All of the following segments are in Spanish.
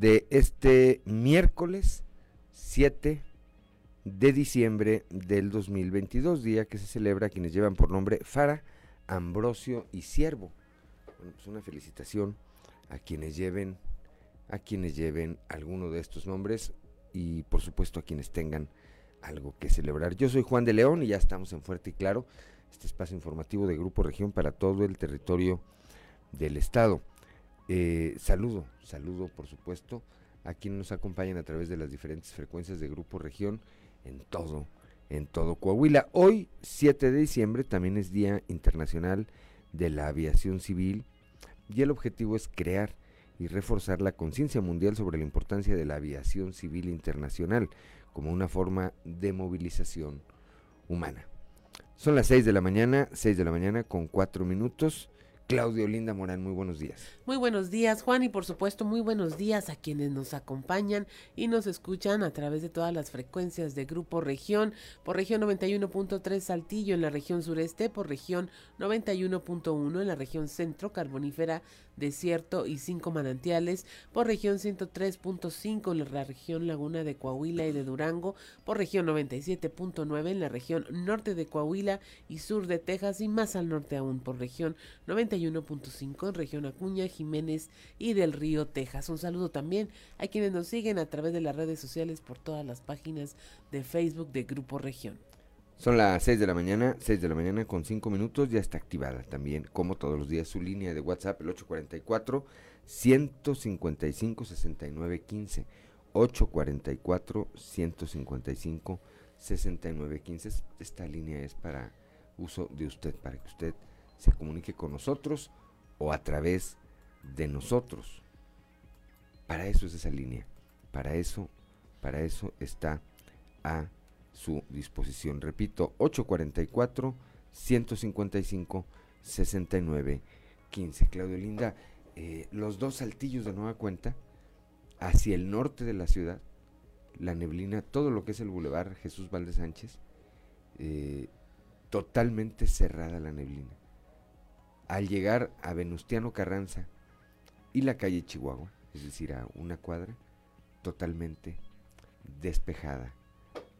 de este miércoles 7 de diciembre del 2022, día que se celebra quienes llevan por nombre Fara, Ambrosio y Siervo. Bueno, pues una felicitación a quienes lleven a quienes lleven alguno de estos nombres y por supuesto a quienes tengan algo que celebrar. Yo soy Juan de León y ya estamos en Fuerte y Claro este espacio informativo de Grupo Región para todo el territorio del estado. Eh, saludo, saludo por supuesto a quienes nos acompañan a través de las diferentes frecuencias de Grupo Región en todo, en todo Coahuila. Hoy, 7 de diciembre, también es Día Internacional de la Aviación Civil y el objetivo es crear y reforzar la conciencia mundial sobre la importancia de la aviación civil internacional como una forma de movilización humana. Son las 6 de la mañana, 6 de la mañana con 4 minutos. Claudio Linda Morán, muy buenos días. Muy buenos días, Juan, y por supuesto muy buenos días a quienes nos acompañan y nos escuchan a través de todas las frecuencias de Grupo Región, por región 91.3 Saltillo en la región sureste, por región 91.1 en la región centro carbonífera desierto y cinco manantiales, por región 103.5 en la región Laguna de Coahuila y de Durango, por región 97.9 en la región norte de Coahuila y sur de Texas y más al norte aún por región 91.5 en región Acuña, Jiménez y del Río, Texas. Un saludo también a quienes nos siguen a través de las redes sociales por todas las páginas de Facebook de Grupo Región. Son las 6 de la mañana, 6 de la mañana con 5 minutos, ya está activada también, como todos los días, su línea de WhatsApp, el 844 155 6915 844 155 6915 Esta línea es para uso de usted, para que usted se comunique con nosotros o a través de nosotros. Para eso es esa línea, para eso, para eso está a su disposición. Repito, 844 155 69 15. Claudio Linda, eh, los dos saltillos de nueva cuenta hacia el norte de la ciudad, la neblina, todo lo que es el bulevar Jesús Valdez Sánchez, eh, totalmente cerrada la neblina. Al llegar a Venustiano Carranza y la calle Chihuahua, es decir, a una cuadra, totalmente despejada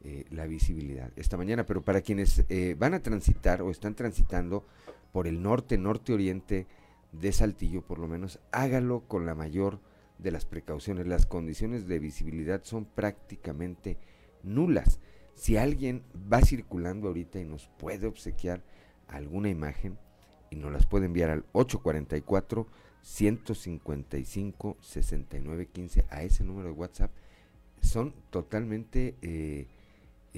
eh, la visibilidad esta mañana, pero para quienes eh, van a transitar o están transitando por el norte, norte-oriente de Saltillo, por lo menos hágalo con la mayor de las precauciones. Las condiciones de visibilidad son prácticamente nulas. Si alguien va circulando ahorita y nos puede obsequiar alguna imagen y nos las puede enviar al 844 155 6915 a ese número de WhatsApp, son totalmente eh,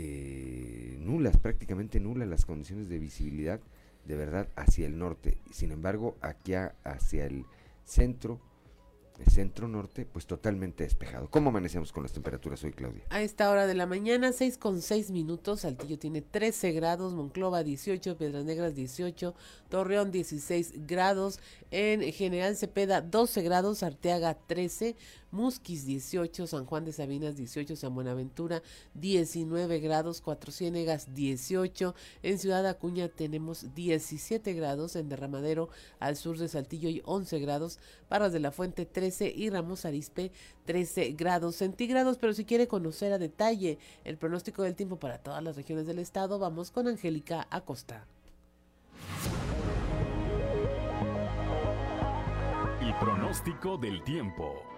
eh, nulas, prácticamente nulas las condiciones de visibilidad de verdad hacia el norte. Sin embargo, aquí hacia el centro, el centro norte, pues totalmente despejado. ¿Cómo amanecemos con las temperaturas hoy, Claudia? A esta hora de la mañana, 6 con 6 minutos, Saltillo tiene 13 grados, Monclova 18, Piedras Negras 18, Torreón 16 grados, en General Cepeda 12 grados, Arteaga 13, Musquis 18, San Juan de Sabinas 18, San Buenaventura 19 grados, Cuatro Ciénegas 18, en Ciudad Acuña tenemos 17 grados, en Derramadero al sur de Saltillo y 11 grados, Parras de la Fuente 13 y Ramos Arispe 13 grados centígrados, pero si quiere conocer a detalle el pronóstico del tiempo para todas las regiones del estado, vamos con Angélica Acosta. El pronóstico del tiempo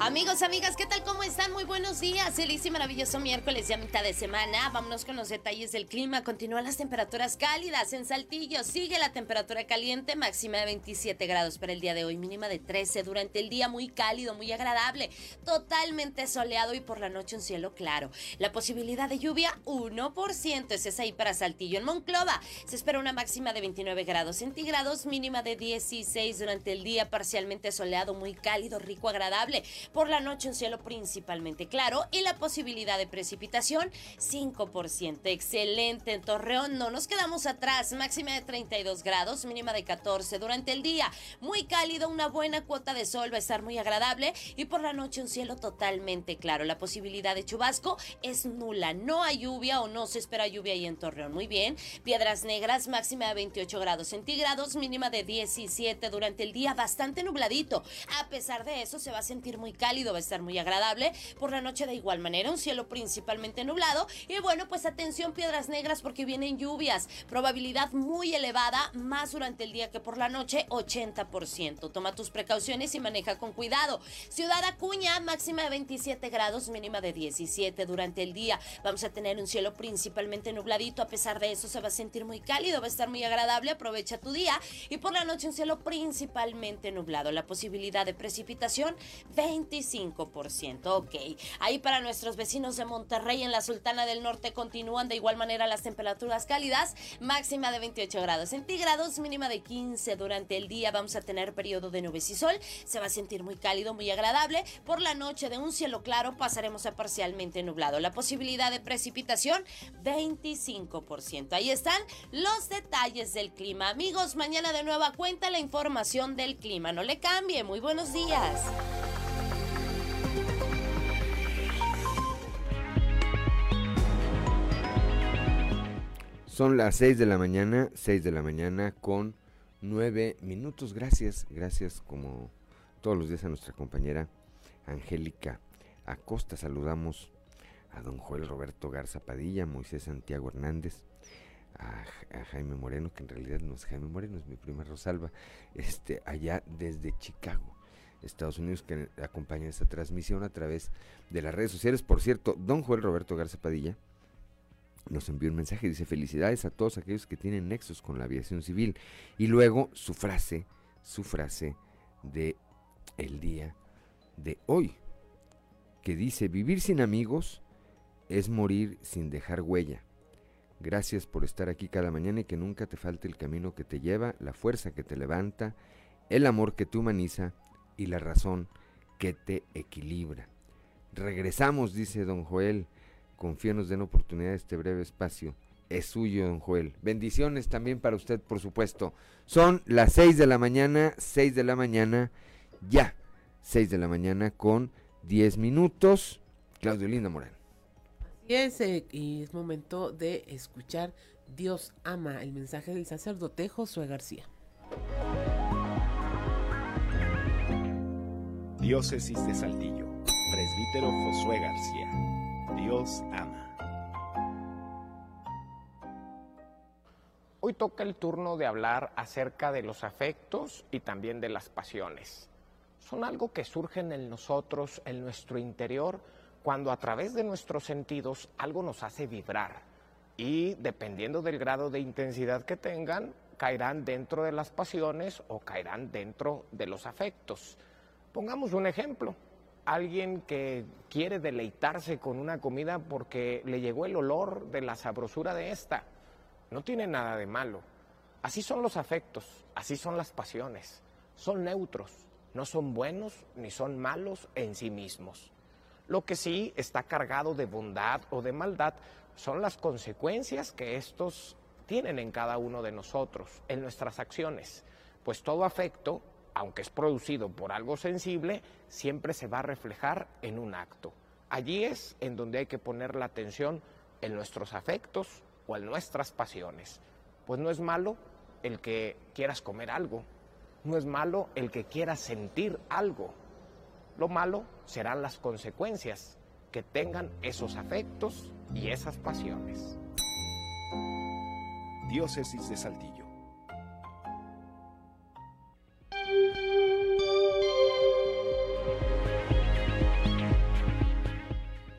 Amigos, amigas, ¿qué tal? ¿Cómo están? Muy buenos días. Feliz y maravilloso miércoles, ya mitad de semana. Vámonos con los detalles del clima. Continúan las temperaturas cálidas en Saltillo. Sigue la temperatura caliente, máxima de 27 grados para el día de hoy, mínima de 13. Durante el día muy cálido, muy agradable, totalmente soleado y por la noche un cielo claro. La posibilidad de lluvia, 1%. Ese es ahí para Saltillo. En Monclova se espera una máxima de 29 grados centígrados, mínima de 16 durante el día, parcialmente soleado, muy cálido, rico, agradable. Por la noche un cielo principalmente claro y la posibilidad de precipitación 5%. Excelente. En Torreón no nos quedamos atrás. Máxima de 32 grados, mínima de 14 durante el día. Muy cálido, una buena cuota de sol, va a estar muy agradable y por la noche un cielo totalmente claro. La posibilidad de chubasco es nula. No hay lluvia o no se espera lluvia ahí en Torreón. Muy bien. Piedras Negras, máxima de 28 grados centígrados, mínima de 17 durante el día, bastante nubladito. A pesar de eso, se va a sentir muy cálido va a estar muy agradable. Por la noche de igual manera, un cielo principalmente nublado. Y bueno, pues atención piedras negras porque vienen lluvias. Probabilidad muy elevada, más durante el día que por la noche, 80%. Toma tus precauciones y maneja con cuidado. Ciudad Acuña, máxima de 27 grados, mínima de 17 durante el día. Vamos a tener un cielo principalmente nubladito. A pesar de eso, se va a sentir muy cálido, va a estar muy agradable. Aprovecha tu día. Y por la noche, un cielo principalmente nublado. La posibilidad de precipitación, 20 25%. Ok. Ahí para nuestros vecinos de Monterrey en la Sultana del Norte continúan de igual manera las temperaturas cálidas, máxima de 28 grados centígrados, mínima de 15 durante el día. Vamos a tener periodo de nubes y sol. Se va a sentir muy cálido, muy agradable. Por la noche de un cielo claro pasaremos a parcialmente nublado. La posibilidad de precipitación 25%. Ahí están los detalles del clima. Amigos, mañana de nueva cuenta la información del clima. No le cambie. Muy buenos días. Son las 6 de la mañana, 6 de la mañana con 9 minutos. Gracias, gracias como todos los días a nuestra compañera Angélica Acosta. Saludamos a don Joel Roberto Garza Padilla, Moisés Santiago Hernández, a, Jaime Moreno, que en realidad no es Jaime Moreno, es mi prima Rosalba, este, allá desde Chicago. Estados Unidos que acompaña esta transmisión a través de las redes sociales. Por cierto, don Joel Roberto Garza Padilla nos envió un mensaje, dice felicidades a todos aquellos que tienen nexos con la aviación civil. Y luego su frase, su frase de el día de hoy, que dice, vivir sin amigos es morir sin dejar huella. Gracias por estar aquí cada mañana y que nunca te falte el camino que te lleva, la fuerza que te levanta, el amor que te humaniza y la razón que te equilibra. Regresamos, dice don Joel, confío nos den oportunidad de este breve espacio. Es suyo, don Joel. Bendiciones también para usted, por supuesto. Son las 6 de la mañana, 6 de la mañana, ya. 6 de la mañana con 10 minutos. Claudio Linda Morán. Así es, eh, y es momento de escuchar Dios ama, el mensaje del sacerdote Josué García. Diócesis de Saltillo, presbítero Josué García. Dios ama. Hoy toca el turno de hablar acerca de los afectos y también de las pasiones. Son algo que surgen en nosotros, en nuestro interior, cuando a través de nuestros sentidos algo nos hace vibrar. Y dependiendo del grado de intensidad que tengan, caerán dentro de las pasiones o caerán dentro de los afectos. Pongamos un ejemplo alguien que quiere deleitarse con una comida porque le llegó el olor de la sabrosura de esta. No tiene nada de malo. Así son los afectos, así son las pasiones. Son neutros, no son buenos ni son malos en sí mismos. Lo que sí está cargado de bondad o de maldad son las consecuencias que estos tienen en cada uno de nosotros, en nuestras acciones. Pues todo afecto aunque es producido por algo sensible, siempre se va a reflejar en un acto. Allí es en donde hay que poner la atención en nuestros afectos o en nuestras pasiones. Pues no es malo el que quieras comer algo, no es malo el que quieras sentir algo. Lo malo serán las consecuencias que tengan esos afectos y esas pasiones. Diócesis de Saltillo.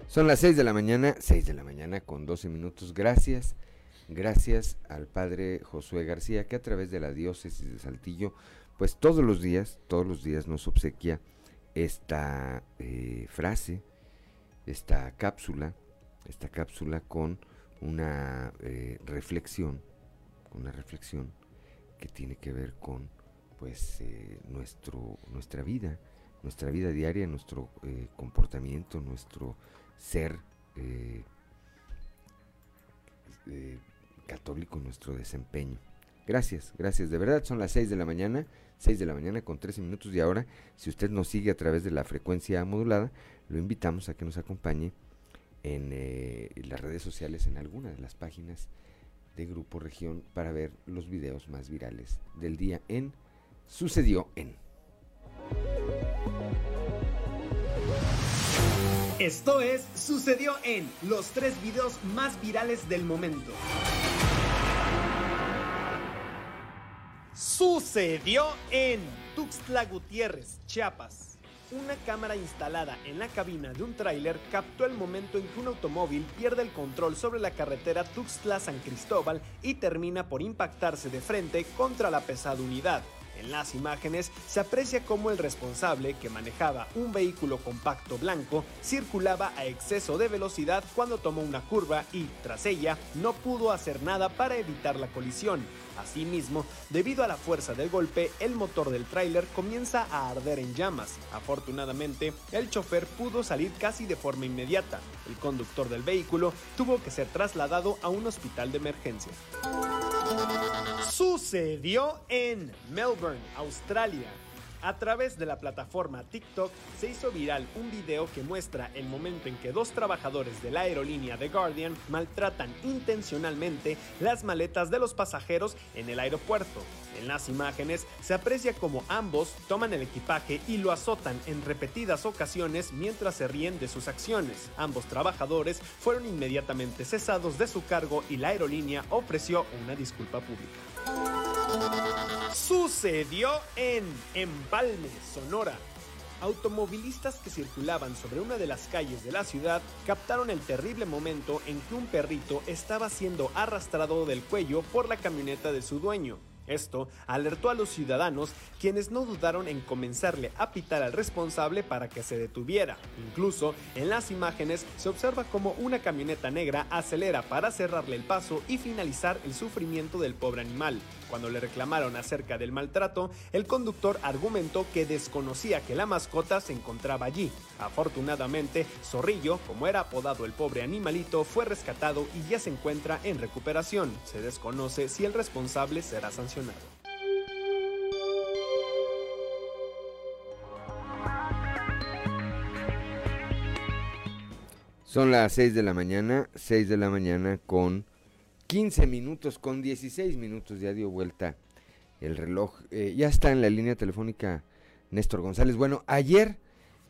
Son las 6 de la mañana, 6 de la mañana con 12 minutos. Gracias, gracias al padre Josué García que a través de la diócesis de Saltillo, pues todos los días, todos los días nos obsequia esta eh, frase, esta cápsula, esta cápsula con una eh, reflexión, una reflexión que tiene que ver con pues eh, nuestro, nuestra vida, nuestra vida diaria, nuestro comportamiento, nuestro ser eh, eh, católico nuestro desempeño. Gracias, gracias. De verdad son las 6 de la mañana, 6 de la mañana con 13 minutos y ahora, si usted nos sigue a través de la frecuencia modulada, lo invitamos a que nos acompañe en, eh, las redes sociales, en alguna de las páginas de Grupo Región para ver los videos más virales del día en Sucedió en. Esto es Sucedió en los tres videos más virales del momento. Sucedió en Tuxtla Gutiérrez, Chiapas. Una cámara instalada en la cabina de un tráiler captó el momento en que un automóvil pierde el control sobre la carretera Tuxtla-San Cristóbal y termina por impactarse de frente contra la pesada unidad. En las imágenes se aprecia cómo el responsable, que manejaba un vehículo compacto blanco, circulaba a exceso de velocidad cuando tomó una curva y, tras ella, no pudo hacer nada para evitar la colisión. Asimismo, debido a la fuerza del golpe, el motor del tráiler comienza a arder en llamas. Afortunadamente, el chofer pudo salir casi de forma inmediata. El conductor del vehículo tuvo que ser trasladado a un hospital de emergencia. Sucedió en Melbourne, Australia. A través de la plataforma TikTok se hizo viral un video que muestra el momento en que dos trabajadores de la aerolínea The Guardian maltratan intencionalmente las maletas de los pasajeros en el aeropuerto. En las imágenes se aprecia como ambos toman el equipaje y lo azotan en repetidas ocasiones mientras se ríen de sus acciones. Ambos trabajadores fueron inmediatamente cesados de su cargo y la aerolínea ofreció una disculpa pública. Sucedió en Empalme, Sonora. Automovilistas que circulaban sobre una de las calles de la ciudad captaron el terrible momento en que un perrito estaba siendo arrastrado del cuello por la camioneta de su dueño. Esto alertó a los ciudadanos, quienes no dudaron en comenzarle a pitar al responsable para que se detuviera. Incluso en las imágenes se observa como una camioneta negra acelera para cerrarle el paso y finalizar el sufrimiento del pobre animal. Cuando le reclamaron acerca del maltrato, el conductor argumentó que desconocía que la mascota se encontraba allí. Afortunadamente, Zorrillo, como era apodado el pobre animalito, fue rescatado y ya se encuentra en recuperación. Se desconoce si el responsable será sancionado. Son las 6 de la mañana, 6 de la mañana con 15 minutos, con 16 minutos ya dio vuelta el reloj. Eh, ya está en la línea telefónica Néstor González. Bueno, ayer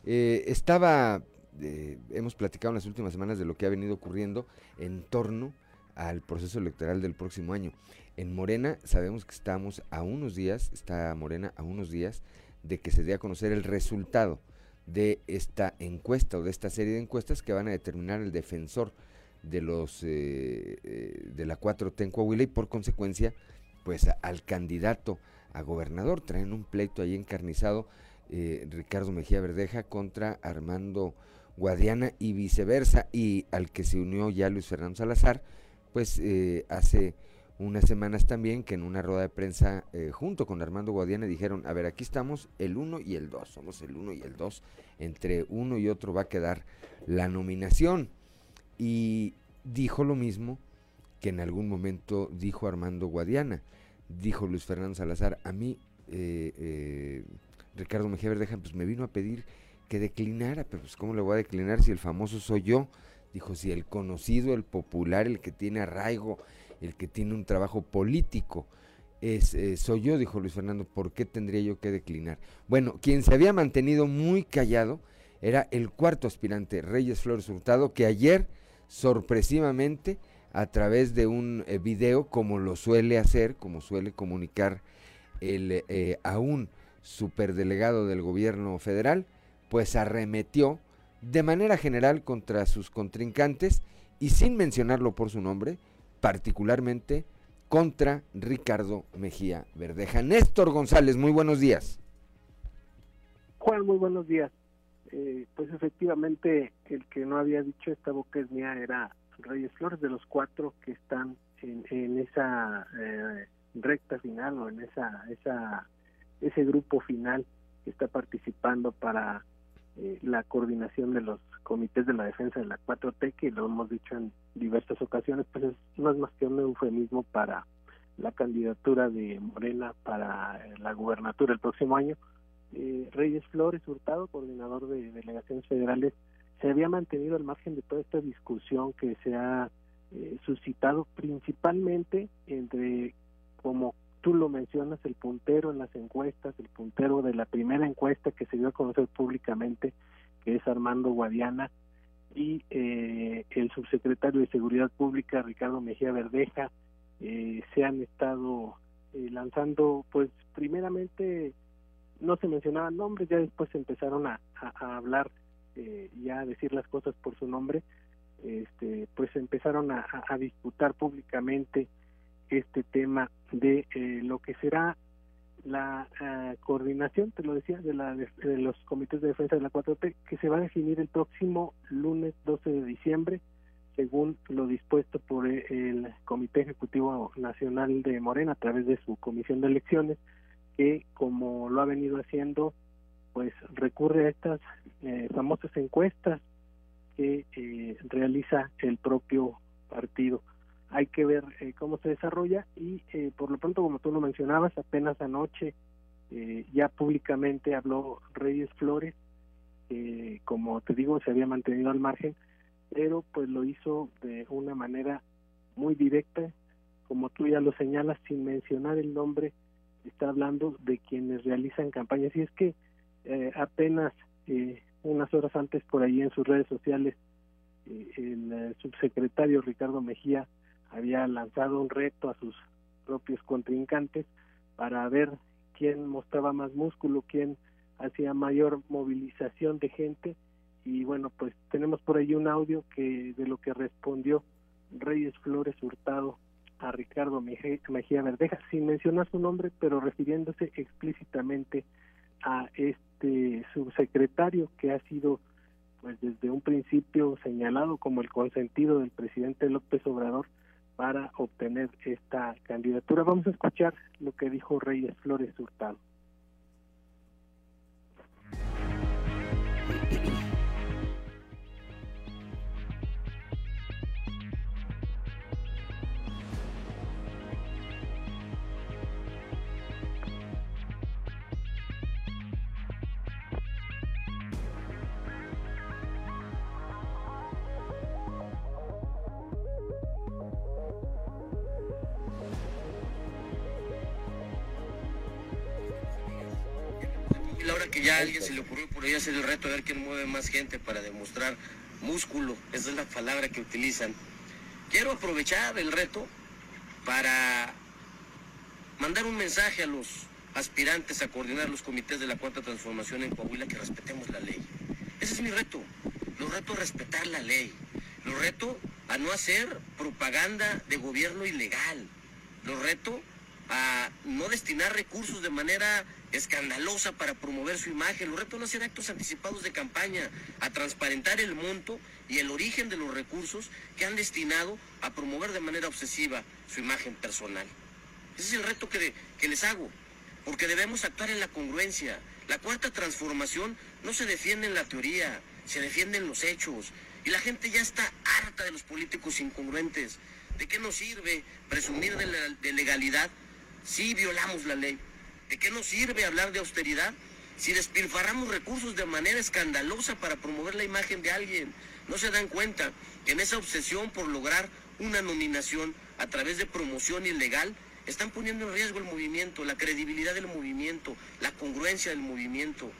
eh, estaba, eh, hemos platicado en las últimas semanas de lo que ha venido ocurriendo en torno al proceso electoral del próximo año. En Morena sabemos que estamos a unos días, está Morena a unos días de que se dé a conocer el resultado de esta encuesta o de esta serie de encuestas que van a determinar el defensor de los eh, eh, de la 4T en Coahuila y por consecuencia pues al candidato a gobernador traen un pleito ahí encarnizado eh, Ricardo Mejía Verdeja contra Armando Guadiana y viceversa y al que se unió ya Luis Fernando Salazar pues hace unas semanas también que en una rueda de prensa junto con Armando Guadiana dijeron, a ver, aquí estamos el 1 y el 2, somos el 1 y el 2, entre uno y otro va a quedar la nominación. Y dijo lo mismo que en algún momento dijo Armando Guadiana, dijo Luis Fernando Salazar, a mí eh, eh, Ricardo Mejía Verdeja pues me vino a pedir que declinara, pero pues cómo le voy a declinar si el famoso soy yo, dijo si el conocido, el popular, el que tiene arraigo, el que tiene un trabajo político, es, eh, soy yo, dijo Luis Fernando, ¿por qué tendría yo que declinar? Bueno, quien se había mantenido muy callado era el cuarto aspirante, Reyes Flores Hurtado, que ayer sorpresivamente a través de un eh, video como lo suele hacer, como suele comunicar el eh, aún superdelegado del gobierno federal, pues arremetió de manera general contra sus contrincantes y sin mencionarlo por su nombre, particularmente contra Ricardo Mejía Verdeja. Néstor González, muy buenos días. Juan, muy buenos días. Eh, pues efectivamente el que no había dicho esta boca es mía era Reyes Flores, de los cuatro que están en, esa eh, recta final o en esa, esa ese grupo final que está participando para eh, la coordinación de los comités de la defensa de la 4T, que lo hemos dicho en diversas ocasiones, pues es, no es más que un eufemismo para la candidatura de Morena para la gubernatura el próximo año. Eh, Reyes Flores Hurtado, coordinador de delegaciones federales, se había mantenido al margen de toda esta discusión que se ha eh, suscitado principalmente entre, como tú lo mencionas, el puntero en las encuestas, el puntero de la primera encuesta que se dio a conocer públicamente, que es Armando Guadiana, y eh, el subsecretario de Seguridad Pública, Ricardo Mejía Verdeja, eh, se han estado eh, lanzando, pues primeramente no se mencionaban nombres, ya después empezaron a, hablar eh, y a decir las cosas por su nombre, este, pues empezaron a, a disputar públicamente este tema de eh, lo que será la eh, coordinación, te lo decía, de, la, los comités de defensa de la 4T, que se va a definir el próximo lunes 12 de diciembre, según lo dispuesto por eh, el Comité Ejecutivo Nacional de Morena a través de su comisión de elecciones, que como lo ha venido haciendo, pues recurre a estas famosas encuestas que realiza el propio partido. Hay que ver eh, cómo se desarrolla y eh, por lo pronto, como tú lo mencionabas, apenas anoche eh, ya públicamente habló Reyes Flores, como te digo, se había mantenido al margen, pero pues lo hizo de una manera muy directa, como tú ya lo señalas, sin mencionar el nombre, está hablando de quienes realizan campañas. Y es que apenas unas horas antes por ahí en sus redes sociales, el subsecretario Ricardo Mejía había lanzado un reto a sus propios contrincantes para ver quién mostraba más músculo, quién hacía mayor movilización de gente y bueno, pues tenemos por ahí un audio que de lo que respondió Reyes Flores Hurtado a Ricardo Mejía Verdeja, sin mencionar su nombre, pero refiriéndose explícitamente a este subsecretario que ha sido pues desde un principio señalado como el consentido del presidente López Obrador para obtener esta candidatura. Vamos a escuchar lo que dijo Reyes Flores Hurtado. Ya a alguien se le ocurrió por ahí hacer el reto a ver quién mueve más gente para demostrar músculo, esa es la palabra que utilizan. Quiero aprovechar el reto para mandar un mensaje a los aspirantes a coordinar los comités de la cuarta transformación en Coahuila que respetemos la ley. Ese es mi reto. Los reto a respetar la ley. Los reto a no hacer propaganda de gobierno ilegal. Los reto a no destinar recursos de manera escandalosa para promover su imagen. Los retos no hacer actos anticipados de campaña, a transparentar el monto y el origen de los recursos que han destinado a promover de manera obsesiva su imagen personal. Ese es el reto que, que les hago, porque debemos actuar en la congruencia. La cuarta transformación no se defiende en la teoría, se defiende en los hechos. Y la gente ya está harta de los políticos incongruentes. ¿De qué nos sirve presumir de, de legalidad si violamos la ley? ¿De qué nos sirve hablar de austeridad si despilfarramos recursos de manera escandalosa para promover la imagen de alguien? ¿No se dan cuenta que en esa obsesión por lograr una nominación a través de promoción ilegal están poniendo en riesgo el movimiento, la credibilidad del movimiento, la congruencia del movimiento?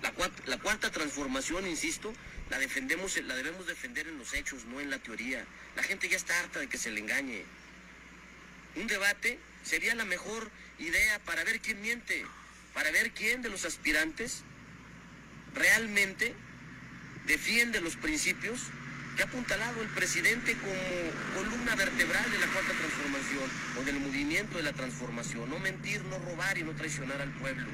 La, la cuarta transformación, insisto, la defendemos, la debemos defender en los hechos, no en la teoría. La gente ya está harta de que se le engañe. Un debate sería la mejor idea para ver quién miente, para ver quién de los aspirantes realmente defiende los principios que ha apuntalado el presidente como columna vertebral de la cuarta transformación o del movimiento de la transformación. No mentir, no robar y no traicionar al pueblo.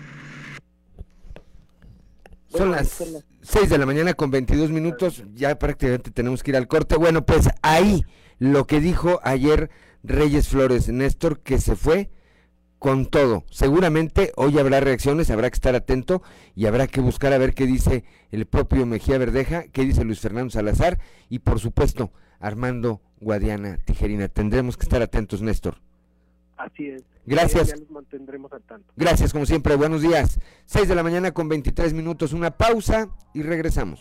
Son las 6 de la mañana con 22 minutos, ya prácticamente tenemos que ir al corte. Bueno, pues ahí lo que dijo ayer Reyes Flores, Néstor, que se fue con todo. Seguramente hoy habrá reacciones, habrá que estar atento y habrá que buscar a ver qué dice el propio Mejía Verdeja, qué dice Luis Fernando Salazar y por supuesto Armando Guadiana Tijerina. Tendremos que estar atentos, Néstor. Así es. Gracias. Ya nos mantendremos al tanto. Gracias, como siempre. Buenos días. 6 de la mañana con 23 minutos. Una pausa y regresamos.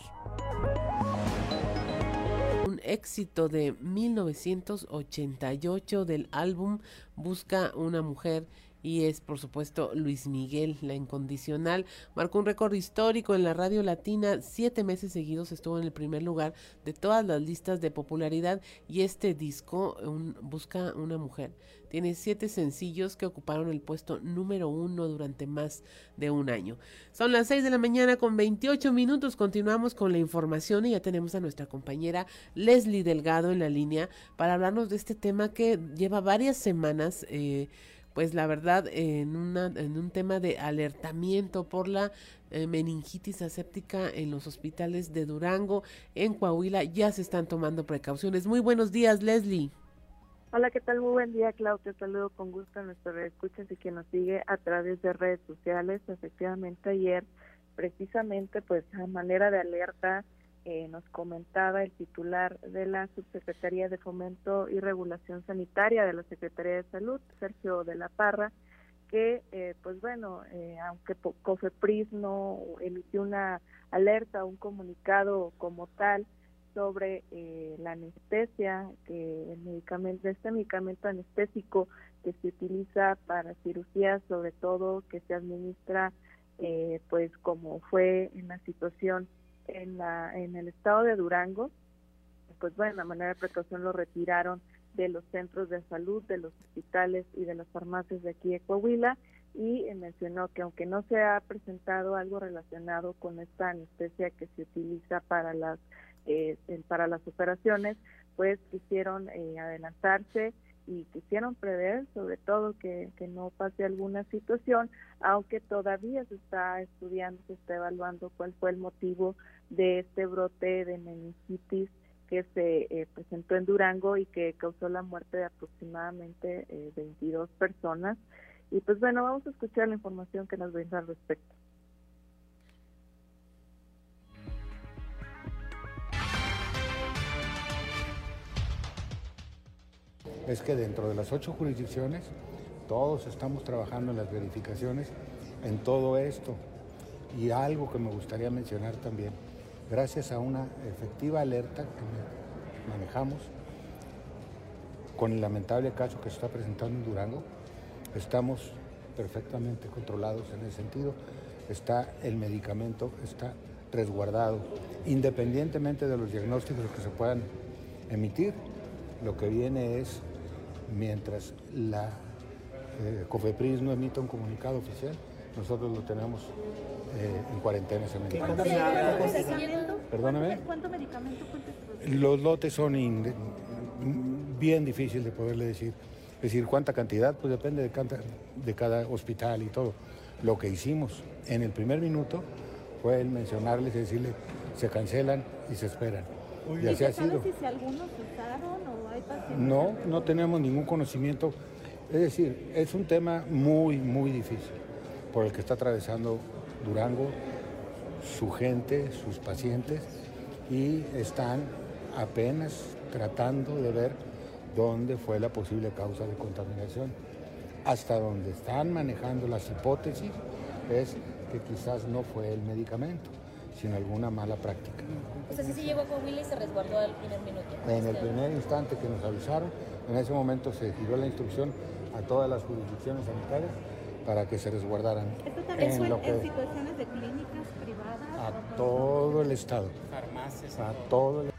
Un éxito de 1988 del álbum Busca una mujer y es por supuesto Luis Miguel, la incondicional. Marcó un récord histórico en la radio latina, siete meses seguidos estuvo en el primer lugar de todas las listas de popularidad y este disco un, Busca una mujer. Tiene siete sencillos que ocuparon el puesto número uno durante más de un año. Son las seis de la mañana con 28 minutos. Continuamos con la información y ya tenemos a nuestra compañera Leslie Delgado en la línea para hablarnos de este tema que lleva varias semanas. Eh, pues la verdad en, una, en un tema de alertamiento por la eh, meningitis aséptica en los hospitales de Durango, en Coahuila, ya se están tomando precauciones. Muy buenos días, Leslie. Hola, ¿qué tal? Muy buen día, Claudia. Saludo con gusto a nuestros escuchas y quien nos sigue a través de redes sociales. Efectivamente, ayer, precisamente, pues a manera de alerta, eh, nos comentaba el titular de la Subsecretaría de Fomento y Regulación Sanitaria de la Secretaría de Salud, Sergio de la Parra, que, eh, pues bueno, eh, aunque COFEPRIS no emitió una alerta, un comunicado como tal sobre la anestesia, que el medicamento, este medicamento anestésico que se utiliza para cirugías, sobre todo que se administra, pues como fue en la situación en, la, en el estado de Durango, pues bueno, de manera de precaución lo retiraron de los centros de salud, de los hospitales y de las farmacias de aquí de Coahuila y mencionó que aunque no se ha presentado algo relacionado con esta anestesia que se utiliza para las eh, para las operaciones, pues quisieron eh, adelantarse y quisieron prever sobre todo que, que no pase alguna situación, aunque todavía se está estudiando, se está evaluando cuál fue el motivo de este brote de meningitis que se eh, presentó en Durango y que causó la muerte de aproximadamente 22 eh, personas. Y pues bueno, vamos a escuchar la información que nos brinda al respecto. Es que dentro de las ocho jurisdicciones todos estamos trabajando en las verificaciones en todo esto. Y algo que me gustaría mencionar también, gracias a una efectiva alerta que manejamos con el lamentable caso que se está presentando en Durango, estamos perfectamente controlados en ese sentido. Está el medicamento, está resguardado, independientemente de los diagnósticos que se puedan emitir. Lo que viene es mientras la eh, COFEPRIS no emita un comunicado oficial, nosotros lo tenemos eh, en cuarentena medicamento. Perdóname. ¿Cuánto medicamento Los lotes son bien difíciles de poderle decir. Es decir, cuánta cantidad, pues depende de, de cada hospital y todo. Lo que hicimos en el primer minuto fue el mencionarles y decirle, se cancelan y se esperan. Y así ha sido. si algunos usaron o hay pacientes? No, no tenemos ningún conocimiento. Es decir, es un tema muy, muy difícil por el que está atravesando Durango, su gente, sus pacientes, y están apenas tratando de ver dónde fue la posible causa de contaminación. Hasta donde están manejando las hipótesis es que quizás no fue el medicamento sin alguna mala práctica. O sea, sí se llegó a Coahuila y se resguardó al primer minuto. En el primer instante que nos avisaron, en ese momento se giró la instrucción a todas las jurisdicciones sanitarias para que se resguardaran. ¿Esto también en, en situaciones de clínicas privadas? A todo el Estado. Farmacias. A todo el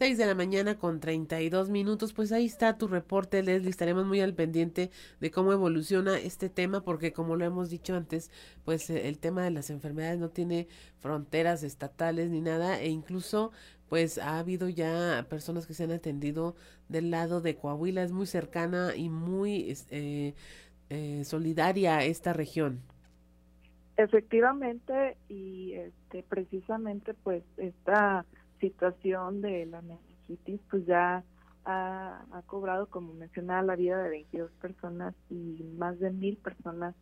6 de la mañana con 32 minutos. Pues ahí está tu reporte, Leslie. Estaremos muy al pendiente de cómo evoluciona este tema, porque como lo hemos dicho antes, pues eh, el tema de las enfermedades no tiene fronteras estatales ni nada, e incluso pues ha habido ya personas que se han atendido del lado de Coahuila. Es muy cercana y muy eh, eh, solidaria esta región. Efectivamente, y este, precisamente pues esta situación de la meningitis pues ya ha, cobrado, como mencionaba, la vida de 22 personas y más de mil personas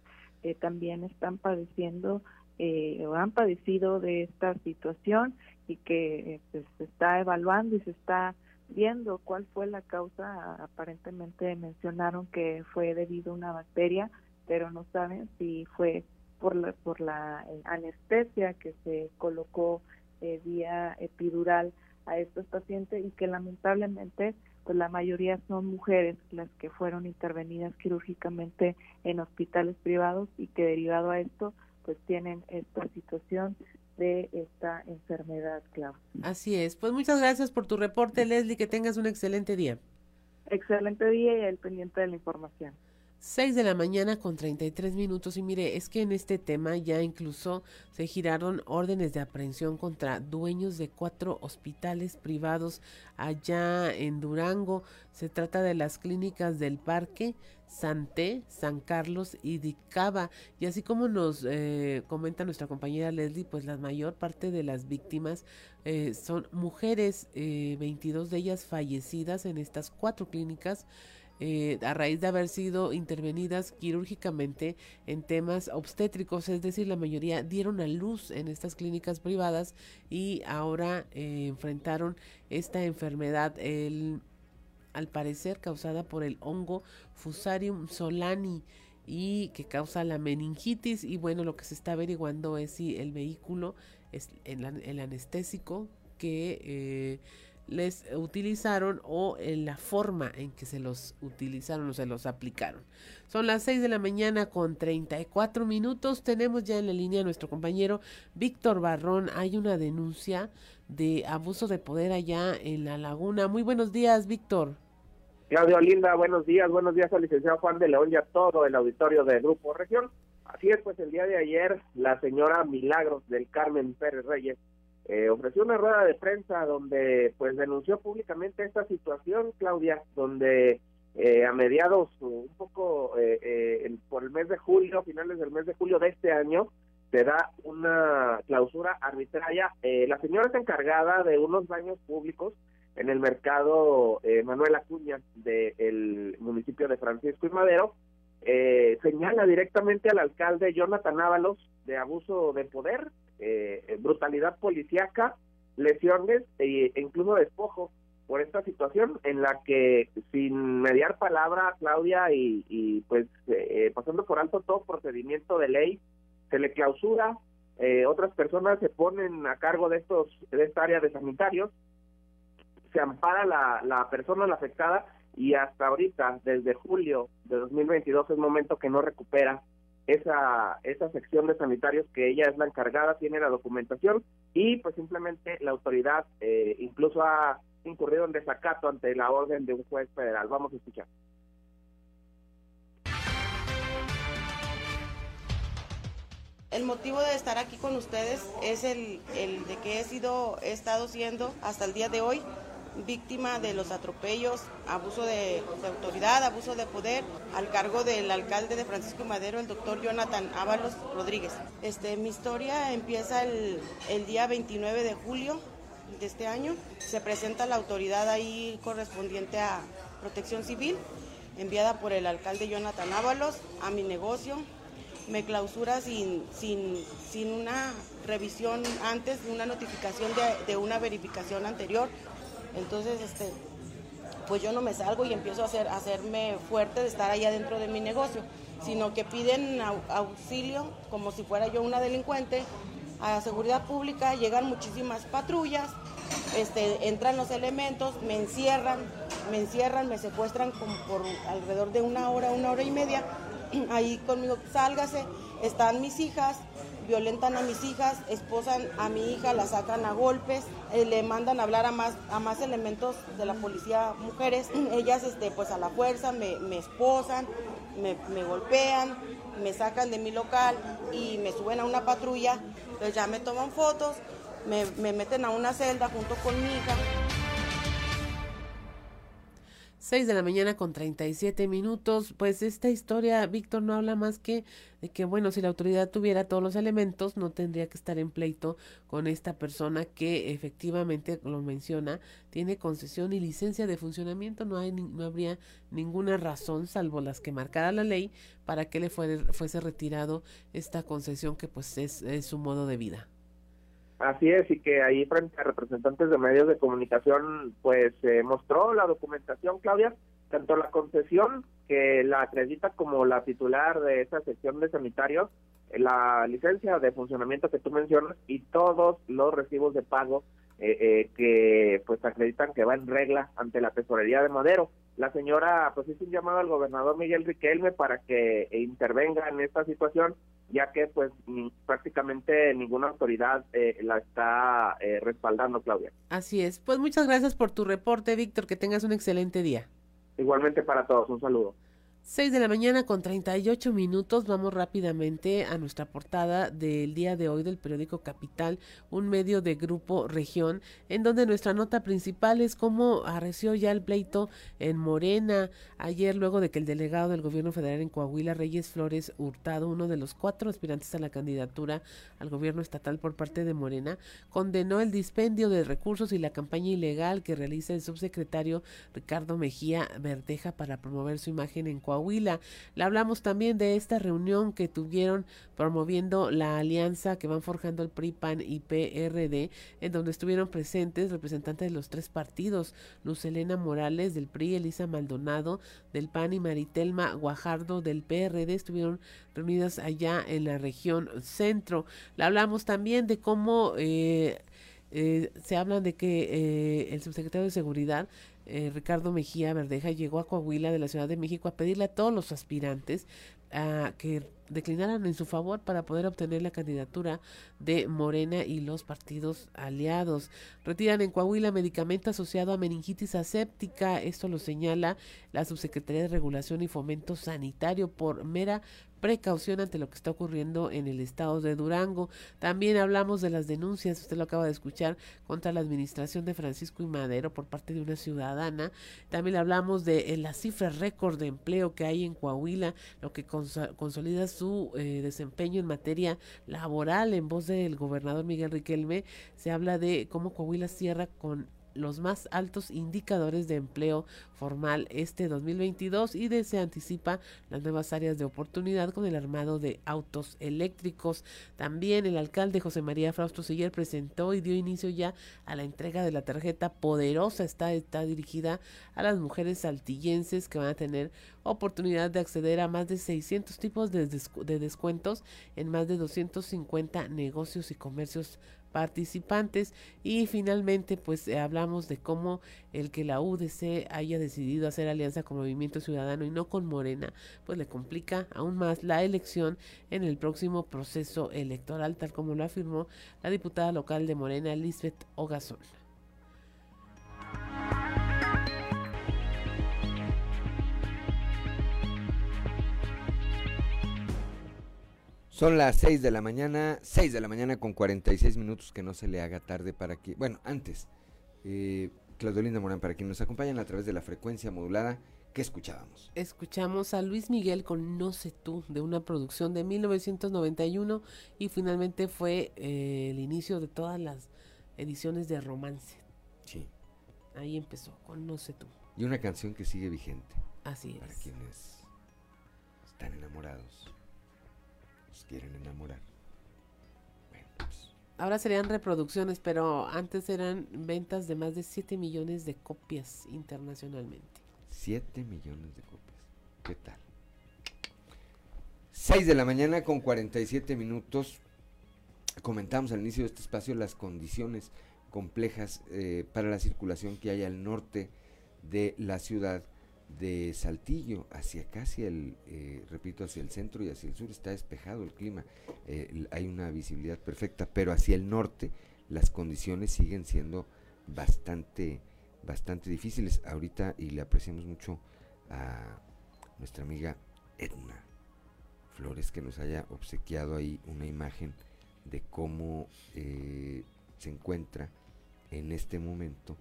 eh, también están padeciendo eh, o han padecido de esta situación y que eh, pues, se está evaluando y se está viendo cuál fue la causa. Aparentemente mencionaron que fue debido a una bacteria, pero no saben si fue por la, por la anestesia que se colocó eh, vía epidural a estos pacientes y que lamentablemente pues la mayoría son mujeres las que fueron intervenidas quirúrgicamente en hospitales privados y que derivado a esto pues tienen esta situación de esta enfermedad, Clau. Así es. Pues muchas gracias por tu reporte, Leslie. Que tengas un excelente día. Excelente día y el pendiente de la información. 6 de la mañana con 33 minutos y mire, es que en este tema ya incluso se giraron órdenes de aprehensión contra dueños de cuatro hospitales privados allá en Durango. Se trata de las clínicas del Parque, Santé, San Carlos y Dicaba. Y así como nos eh, comenta nuestra compañera Leslie, pues la mayor parte de las víctimas eh, son mujeres, eh, 22 de ellas fallecidas en estas cuatro clínicas. Eh, a raíz de haber sido intervenidas quirúrgicamente en temas obstétricos, es decir, la mayoría dieron a luz en estas clínicas privadas y ahora eh, enfrentaron esta enfermedad, el, al parecer causada por el hongo Fusarium solani y que causa la meningitis. Y bueno, lo que se está averiguando es si el vehículo es el, el anestésico que eh, les utilizaron o en la forma en que se los utilizaron o se los aplicaron. Son las 6 de la mañana con 34 minutos. Tenemos ya en la línea a nuestro compañero Víctor Barrón. Hay una denuncia de abuso de poder allá en la laguna. Muy buenos días, Víctor. Claudio Linda, buenos días. Buenos días al licenciado Juan de León y a todo el auditorio del Grupo Región. Así es, pues el día de ayer la señora Milagros del Carmen Pérez Reyes eh, ofreció una rueda de prensa donde pues denunció públicamente esta situación, Claudia, donde eh, a mediados, un poco eh, por el mes de julio, finales del mes de julio de este año, se da una clausura arbitraria. la señora es encargada de unos baños públicos en el mercado Manuel Acuña del municipio de Francisco y Madero. señala directamente al alcalde Jonathan Ábalos de abuso de poder, eh, brutalidad policíaca, lesiones e, incluso despojo por esta situación en la que sin mediar palabra Claudia y, pues eh, pasando por alto todo procedimiento de ley se le clausura eh, otras personas se ponen a cargo de estos de esta área de sanitarios se ampara la, la persona afectada y hasta ahorita desde julio de 2022 es momento que no recupera esa, esa sección de sanitarios que ella es la encargada, tiene la documentación y pues simplemente la autoridad eh, incluso ha incurrido en desacato ante la orden de un juez federal. Vamos a escuchar. El motivo de estar aquí con ustedes es el, el de que he sido, he estado siendo hasta el día de hoy víctima de los atropellos, abuso de, autoridad, abuso de poder, al cargo del alcalde de Francisco Madero, el doctor Jonathan Ábalos Rodríguez. Este, mi historia empieza el, día 29 de julio de este año. Se presenta la autoridad ahí correspondiente a protección civil, enviada por el alcalde Jonathan Ábalos a mi negocio. Me clausura sin, sin, sin una revisión antes, una notificación de, de una verificación anterior entonces, este, pues yo no me salgo y empiezo a, hacer, hacerme fuerte de estar allá dentro de mi negocio, sino que piden auxilio como si fuera yo una delincuente a seguridad pública, llegan muchísimas patrullas, este, entran los elementos, me encierran, me encierran, me secuestran como por alrededor de una hora, una hora y media, ahí conmigo, sálgase, están mis hijas, violentan a mis hijas, esposan a mi hija, la sacan a golpes, eh, le mandan a hablar a más, a más elementos de la policía mujeres. Ellas este, pues a la fuerza me, esposan, me, golpean, me sacan de mi local y me suben a una patrulla, pues ya me toman fotos, me, me meten a una celda junto con mi hija. 6 de la mañana con 37 minutos. Pues esta historia, Víctor, no habla más que de que, bueno, si la autoridad tuviera todos los elementos, no tendría que estar en pleito con esta persona que efectivamente, lo menciona, tiene concesión y licencia de funcionamiento. No, hay, no habría ninguna razón, salvo las que marcara la ley, para que le fuese retirado esta concesión que pues es su modo de vida. Así es, y que ahí frente a representantes de medios de comunicación, pues se mostró la documentación, Claudia, tanto la concesión que la acredita como la titular de esa sección de sanitarios, la licencia de funcionamiento que tú mencionas y todos los recibos de pago eh, eh, que pues acreditan que va en regla ante la tesorería de Madero. La señora pues hizo un llamado al gobernador Miguel Riquelme para que intervenga en esta situación ya que pues prácticamente ninguna autoridad eh, la está eh, respaldando, Claudia. Así es. Pues muchas gracias por tu reporte, Víctor. Que tengas un excelente día. Igualmente para todos. Un saludo. 6 de la mañana con 38 minutos. Vamos rápidamente a nuestra portada del día de hoy del periódico Capital, un medio de Grupo Región, en donde nuestra nota principal es cómo arreció ya el pleito en Morena. Ayer, luego de que el delegado del gobierno federal en Coahuila, Reyes Flores Hurtado, uno de los cuatro aspirantes a la candidatura al gobierno estatal por parte de Morena, condenó el dispendio de recursos y la campaña ilegal que realiza el subsecretario Ricardo Mejía Verdeja para promover su imagen en Coahuila Coahuila. Le hablamos también de esta reunión que tuvieron promoviendo la alianza que van forjando el PRI, PAN y PRD, en donde estuvieron presentes representantes de los tres partidos, Luz Elena Morales del PRI, Elisa Maldonado del PAN y Maritelma Guajardo del PRD, estuvieron reunidas allá en la región centro. Le hablamos también de cómo eh, eh, se habla de que eh, el subsecretario de Seguridad eh, Ricardo Mejía Verdeja llegó a Coahuila de la Ciudad de México a pedirle a todos los aspirantes a que declinaran en su favor para poder obtener la candidatura de Morena y los partidos aliados. Retiran en Coahuila medicamento asociado a meningitis aséptica. Esto lo señala la Subsecretaría de Regulación y Fomento Sanitario por mera precaución ante lo que está ocurriendo en el estado de Durango. También hablamos de las denuncias, usted lo acaba de escuchar, contra la administración de Francisco y Madero por parte de una ciudadana. También hablamos de la cifra récord de empleo que hay en Coahuila, lo que consolida su eh, desempeño en materia laboral. En voz del gobernador Miguel Riquelme se habla de cómo Coahuila cierra con los más altos indicadores de empleo formal este 2022 y de, se anticipa las nuevas áreas de oportunidad con el armado de autos eléctricos. También el alcalde José María Frausto Siller presentó y dio inicio ya a la entrega de la tarjeta poderosa. Está, está dirigida a las mujeres saltillenses que van a tener oportunidad de acceder a más de 600 tipos de, de descuentos en más de 250 negocios y comercios participantes y finalmente pues eh, hablamos de cómo el que la UDC haya decidido hacer alianza con Movimiento Ciudadano y no con Morena pues le complica aún más la elección en el próximo proceso electoral tal como lo afirmó la diputada local de Morena Lisbeth Ogazón. Son las 6 de la mañana, 6 de la mañana con 46 minutos, que no se le haga tarde para que... Bueno, antes, eh, Claudio Morán, para quienes nos acompañan a través de la frecuencia modulada, ¿qué escuchábamos? Escuchamos a Luis Miguel con No sé tú, de una producción de 1991 y finalmente fue eh, el inicio de todas las ediciones de romance. Sí. Ahí empezó, con No sé tú. Y una canción que sigue vigente. Así es. Para quienes están enamorados quieren enamorar. Pues. Ahora serían reproducciones, pero antes eran ventas de más de 7 millones de copias internacionalmente. 7 millones de copias. ¿Qué tal? 6 de la mañana con 47 minutos. Comentamos al inicio de este espacio las condiciones complejas eh, para la circulación que hay al norte de la ciudad de Saltillo hacia casi el, eh, repito, hacia el centro y hacia el sur está despejado el clima, eh, hay una visibilidad perfecta, pero hacia el norte las condiciones siguen siendo bastante, bastante difíciles. Ahorita, y le apreciamos mucho a nuestra amiga Edna Flores que nos haya obsequiado ahí una imagen de cómo eh, se encuentra en este momento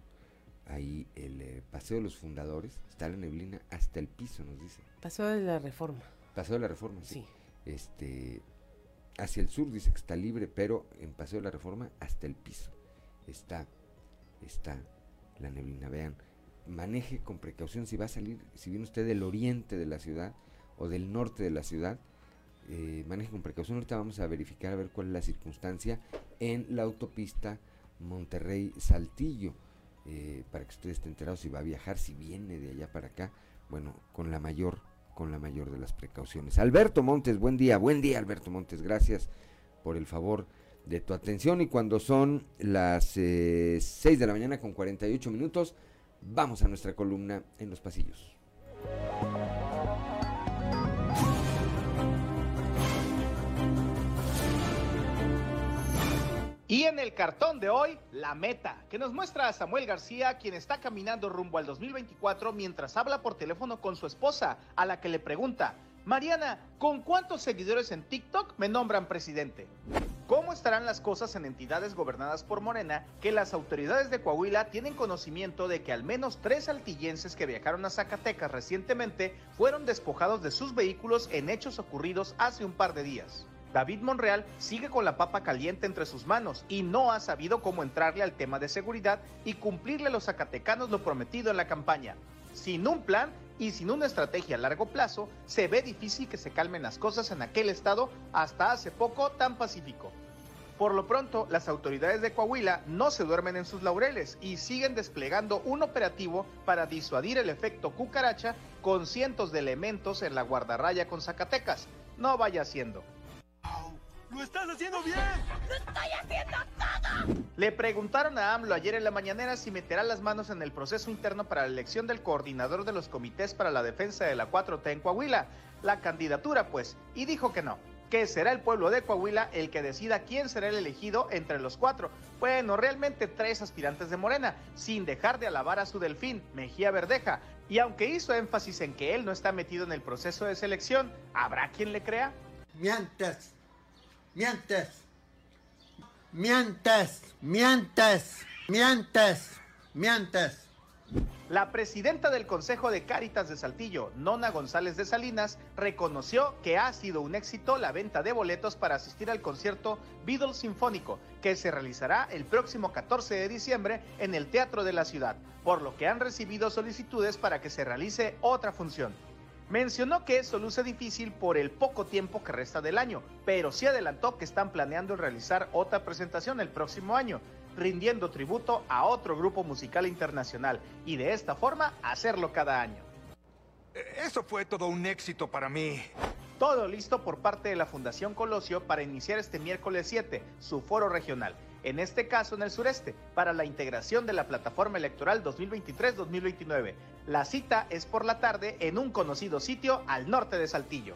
ahí el eh, Paseo de los Fundadores, está la neblina hasta el piso, nos dice. Paseo de la Reforma. Paseo de la Reforma, sí. Este, hacia el sur dice que está libre, pero en Paseo de la Reforma hasta el piso está, está la neblina. Vean, maneje con precaución si va a salir, si viene usted del oriente de la ciudad o del norte de la ciudad, eh, maneje con precaución. Ahorita vamos a verificar a ver cuál es la circunstancia en la autopista Monterrey-Saltillo eh, para que usted esté enterado si va a viajar, si viene de allá para acá, bueno, con la mayor, con la mayor de las precauciones. Alberto Montes, buen día, buen día Alberto Montes, gracias por el favor de tu atención y cuando son las eh, 6 de la mañana con 48 minutos, vamos a nuestra columna en los pasillos. Y en el cartón de hoy, la meta, que nos muestra a Samuel García, quien está caminando rumbo al 2024 mientras habla por teléfono con su esposa, a la que le pregunta, Mariana, ¿con cuántos seguidores en TikTok me nombran presidente? ¿Cómo estarán las cosas en entidades gobernadas por Morena que las autoridades de Coahuila tienen conocimiento de que al menos tres altillenses que viajaron a Zacatecas recientemente fueron despojados de sus vehículos en hechos ocurridos hace un par de días? David Monreal sigue con la papa caliente entre sus manos y no ha sabido cómo entrarle al tema de seguridad y cumplirle a los zacatecanos lo prometido en la campaña. Sin un plan y sin una estrategia a largo plazo, se ve difícil que se calmen las cosas en aquel estado hasta hace poco tan pacífico. Por lo pronto, las autoridades de Coahuila no se duermen en sus laureles y siguen desplegando un operativo para disuadir el efecto cucaracha con cientos de elementos en la guardarraya con Zacatecas. No vaya siendo. ¡Lo estás haciendo bien! ¡Lo estoy haciendo todo! Le preguntaron a AMLO ayer en la mañanera si meterá las manos en el proceso interno para la elección del coordinador de los comités para la defensa de la 4T en Coahuila, la candidatura pues, y dijo que no, que será el pueblo de Coahuila el que decida quién será el elegido entre los cuatro. Bueno, realmente tres aspirantes de Morena, sin dejar de alabar a su delfín, Mejía Verdeja. Y aunque hizo énfasis en que él no está metido en el proceso de selección, ¿habrá quien le crea? Miantas, miantas, miantas, miantas, miantas, miantas. La presidenta del Consejo de Cáritas de Saltillo, Nona González de Salinas, reconoció que ha sido un éxito la venta de boletos para asistir al concierto Beatles Sinfónico, que se realizará el próximo 14 de diciembre en el Teatro de la Ciudad, por lo que han recibido solicitudes para que se realice otra función. Mencionó que eso luce difícil por el poco tiempo que resta del año, pero sí adelantó que están planeando realizar otra presentación el próximo año, rindiendo tributo a otro grupo musical internacional y de esta forma hacerlo cada año. Eso fue todo un éxito para mí. Todo listo por parte de la Fundación Colosio para iniciar este miércoles 7 su foro regional, en este caso en el sureste, para la integración de la plataforma electoral 2023-2029. La cita es por la tarde en un conocido sitio al norte de Saltillo.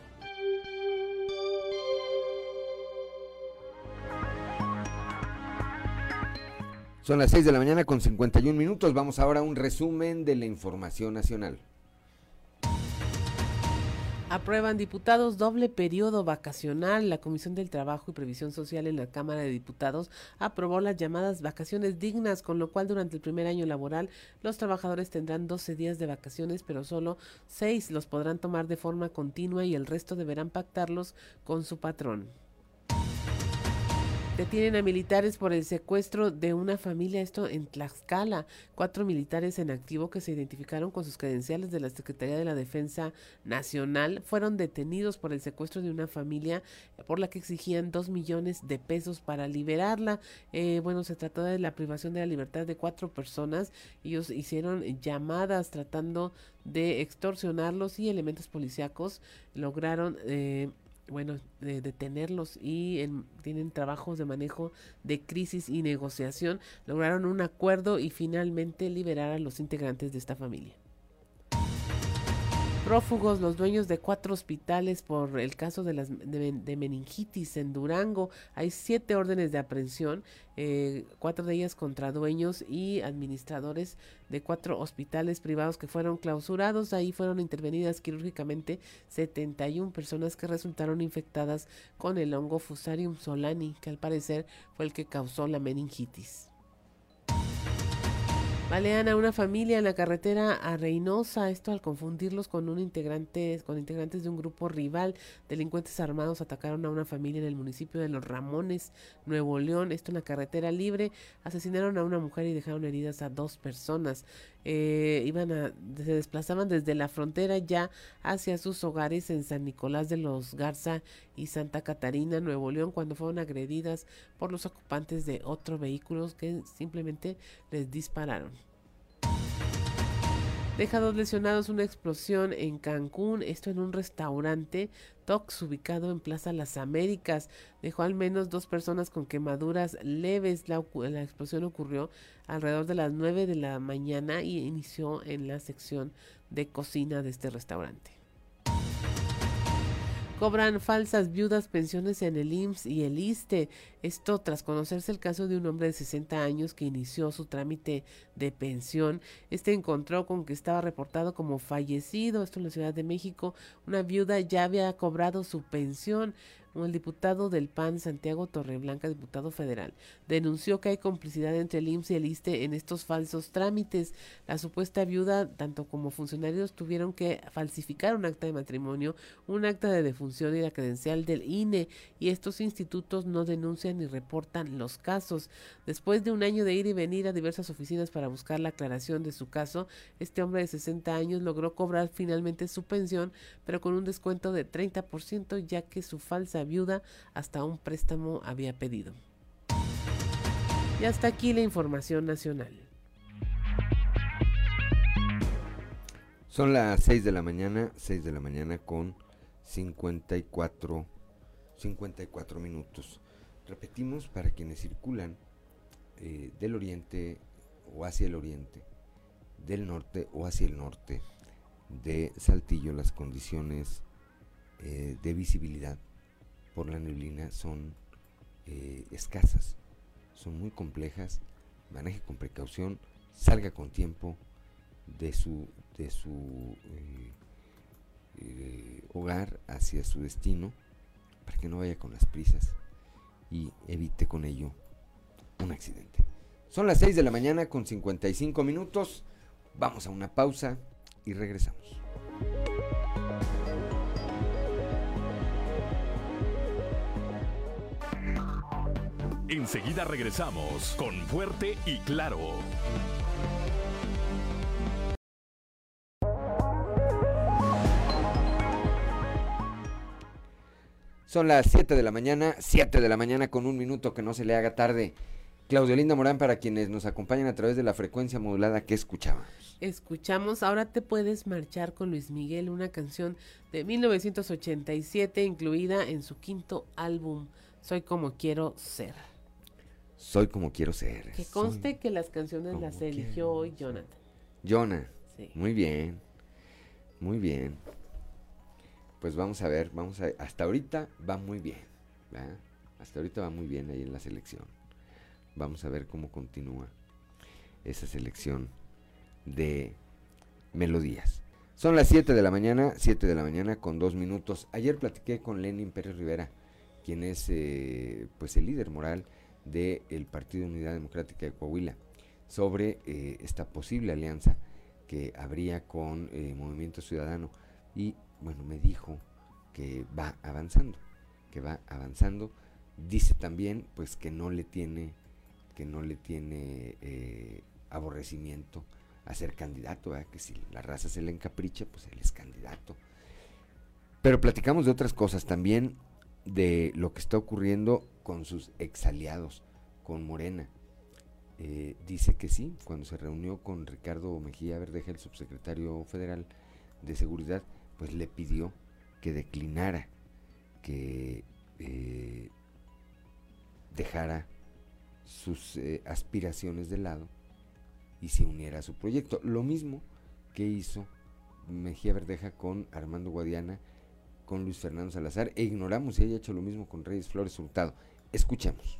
Son las 6 de la mañana con 51 minutos. Vamos ahora a un resumen de la información nacional. Aprueban diputados doble periodo vacacional. La Comisión del Trabajo y Previsión Social en la Cámara de Diputados aprobó las llamadas vacaciones dignas, con lo cual durante el primer año laboral los trabajadores tendrán 12 días de vacaciones, pero solo 6 los podrán tomar de forma continua y el resto deberán pactarlos con su patrón. Detienen a militares por el secuestro de una familia, esto en Tlaxcala. Cuatro militares en activo que se identificaron con sus credenciales de la Secretaría de la Defensa Nacional fueron detenidos por el secuestro de una familia por la que exigían dos millones de pesos para liberarla. Eh, bueno, se trató de la privación de la libertad de cuatro personas. Ellos hicieron llamadas tratando de extorsionarlos y elementos policíacos lograron eh, bueno, de detenerlos y tienen trabajos de manejo de crisis y negociación, lograron un acuerdo y finalmente liberar a los integrantes de esta familia. Prófugos, los dueños de cuatro hospitales por el caso de, las, de, meningitis en Durango. Hay siete órdenes de aprehensión, eh, cuatro de ellas contra dueños y administradores de cuatro hospitales privados que fueron clausurados. Ahí fueron intervenidas quirúrgicamente 71 personas que resultaron infectadas con el hongo Fusarium solani, que al parecer fue el que causó la meningitis. Balean a una familia en la carretera a Reynosa, esto al confundirlos con un integrante, con integrantes de un grupo rival. Delincuentes armados atacaron a una familia en el municipio de Los Ramones, Nuevo León, esto en la carretera libre. Asesinaron a una mujer y dejaron heridas a dos personas. Eh, iban a, se desplazaban desde la frontera ya hacia sus hogares en San Nicolás de los Garza y Santa Catarina, Nuevo León, cuando fueron agredidas por los ocupantes de otro vehículo que simplemente les dispararon. Deja dos lesionados una explosión en Cancún, esto en un restaurante Tox ubicado en Plaza Las Américas. Dejó al menos dos personas con quemaduras leves. La, explosión ocurrió alrededor de las 9 de la mañana y inició en la sección de cocina de este restaurante. Cobran falsas viudas pensiones en el IMSS y el ISTE. Esto tras conocerse el caso de un hombre de 60 años que inició su trámite de pensión. Este encontró con que estaba reportado como fallecido, esto en la Ciudad de México. Una viuda ya había cobrado su pensión el diputado del PAN, Santiago Torreblanca, diputado federal, denunció que hay complicidad entre el IMSS y el ISTE en estos falsos trámites. La supuesta viuda, tanto como funcionarios, tuvieron que falsificar un acta de matrimonio, un acta de defunción y la credencial del INE, y estos institutos no denuncian ni reportan los casos. Después de un año de ir y venir a diversas oficinas para buscar la aclaración de su caso, este hombre de 60 años logró cobrar finalmente su pensión, pero con un descuento de 30%, ya que su falsa viuda hasta un préstamo había pedido. Y hasta aquí la información nacional. Son las 6 de la mañana, 6 de la mañana con 54, 54 minutos. Repetimos para quienes circulan eh, del oriente o hacia el oriente, del norte o hacia el norte de Saltillo, las condiciones eh, de visibilidad por la neblina son eh, escasas, son muy complejas, maneje con precaución, salga con tiempo de su, de su eh, eh, hogar hacia su destino para que no vaya con las prisas y evite con ello un accidente. Son las 6 de la mañana con 55 minutos. Vamos a una pausa y regresamos. Enseguida regresamos con Fuerte y Claro. Son las 7 de la mañana, 7 de la mañana con un minuto que no se le haga tarde. Claudio Linda Morán, para quienes nos acompañan a través de la frecuencia modulada que escuchamos. Escuchamos Ahora te puedes marchar con Luis Miguel, una canción de 1987 incluida en su quinto álbum, Soy como quiero ser. Soy como quiero ser. Que conste que las canciones las eligió hoy Jonathan. Jonah. Sí. Muy bien. Muy bien. Pues vamos a ver, vamos a hasta ahorita va muy bien, Hasta ahorita va muy bien ahí en la selección. Vamos a ver cómo continúa esa selección de melodías. Son las 7 de la mañana, 7 de la mañana con dos minutos. Ayer platiqué con Lenin Pérez Rivera, quien es eh, pues el líder moral del Partido Unidad Democrática de Coahuila sobre eh, esta posible alianza que habría con eh, Movimiento Ciudadano. Y bueno me dijo que va avanzando que va avanzando. Dice también pues que no le tiene que no le tiene eh, aborrecimiento a ser candidato que si la raza se le encapricha pues él es candidato. Pero platicamos de otras cosas también de lo que está ocurriendo con sus exaliados, con Morena. Eh, dice que sí, cuando se reunió con Ricardo Mejía Verdeja, el subsecretario federal de Seguridad, pues le pidió que declinara, que eh, dejara sus eh, aspiraciones de lado y se uniera a su proyecto. Lo mismo que hizo Mejía Verdeja con Armando Guadiana, con Luis Fernando Salazar, e ignoramos si haya hecho lo mismo con Reyes Flores Hurtado. Escuchemos.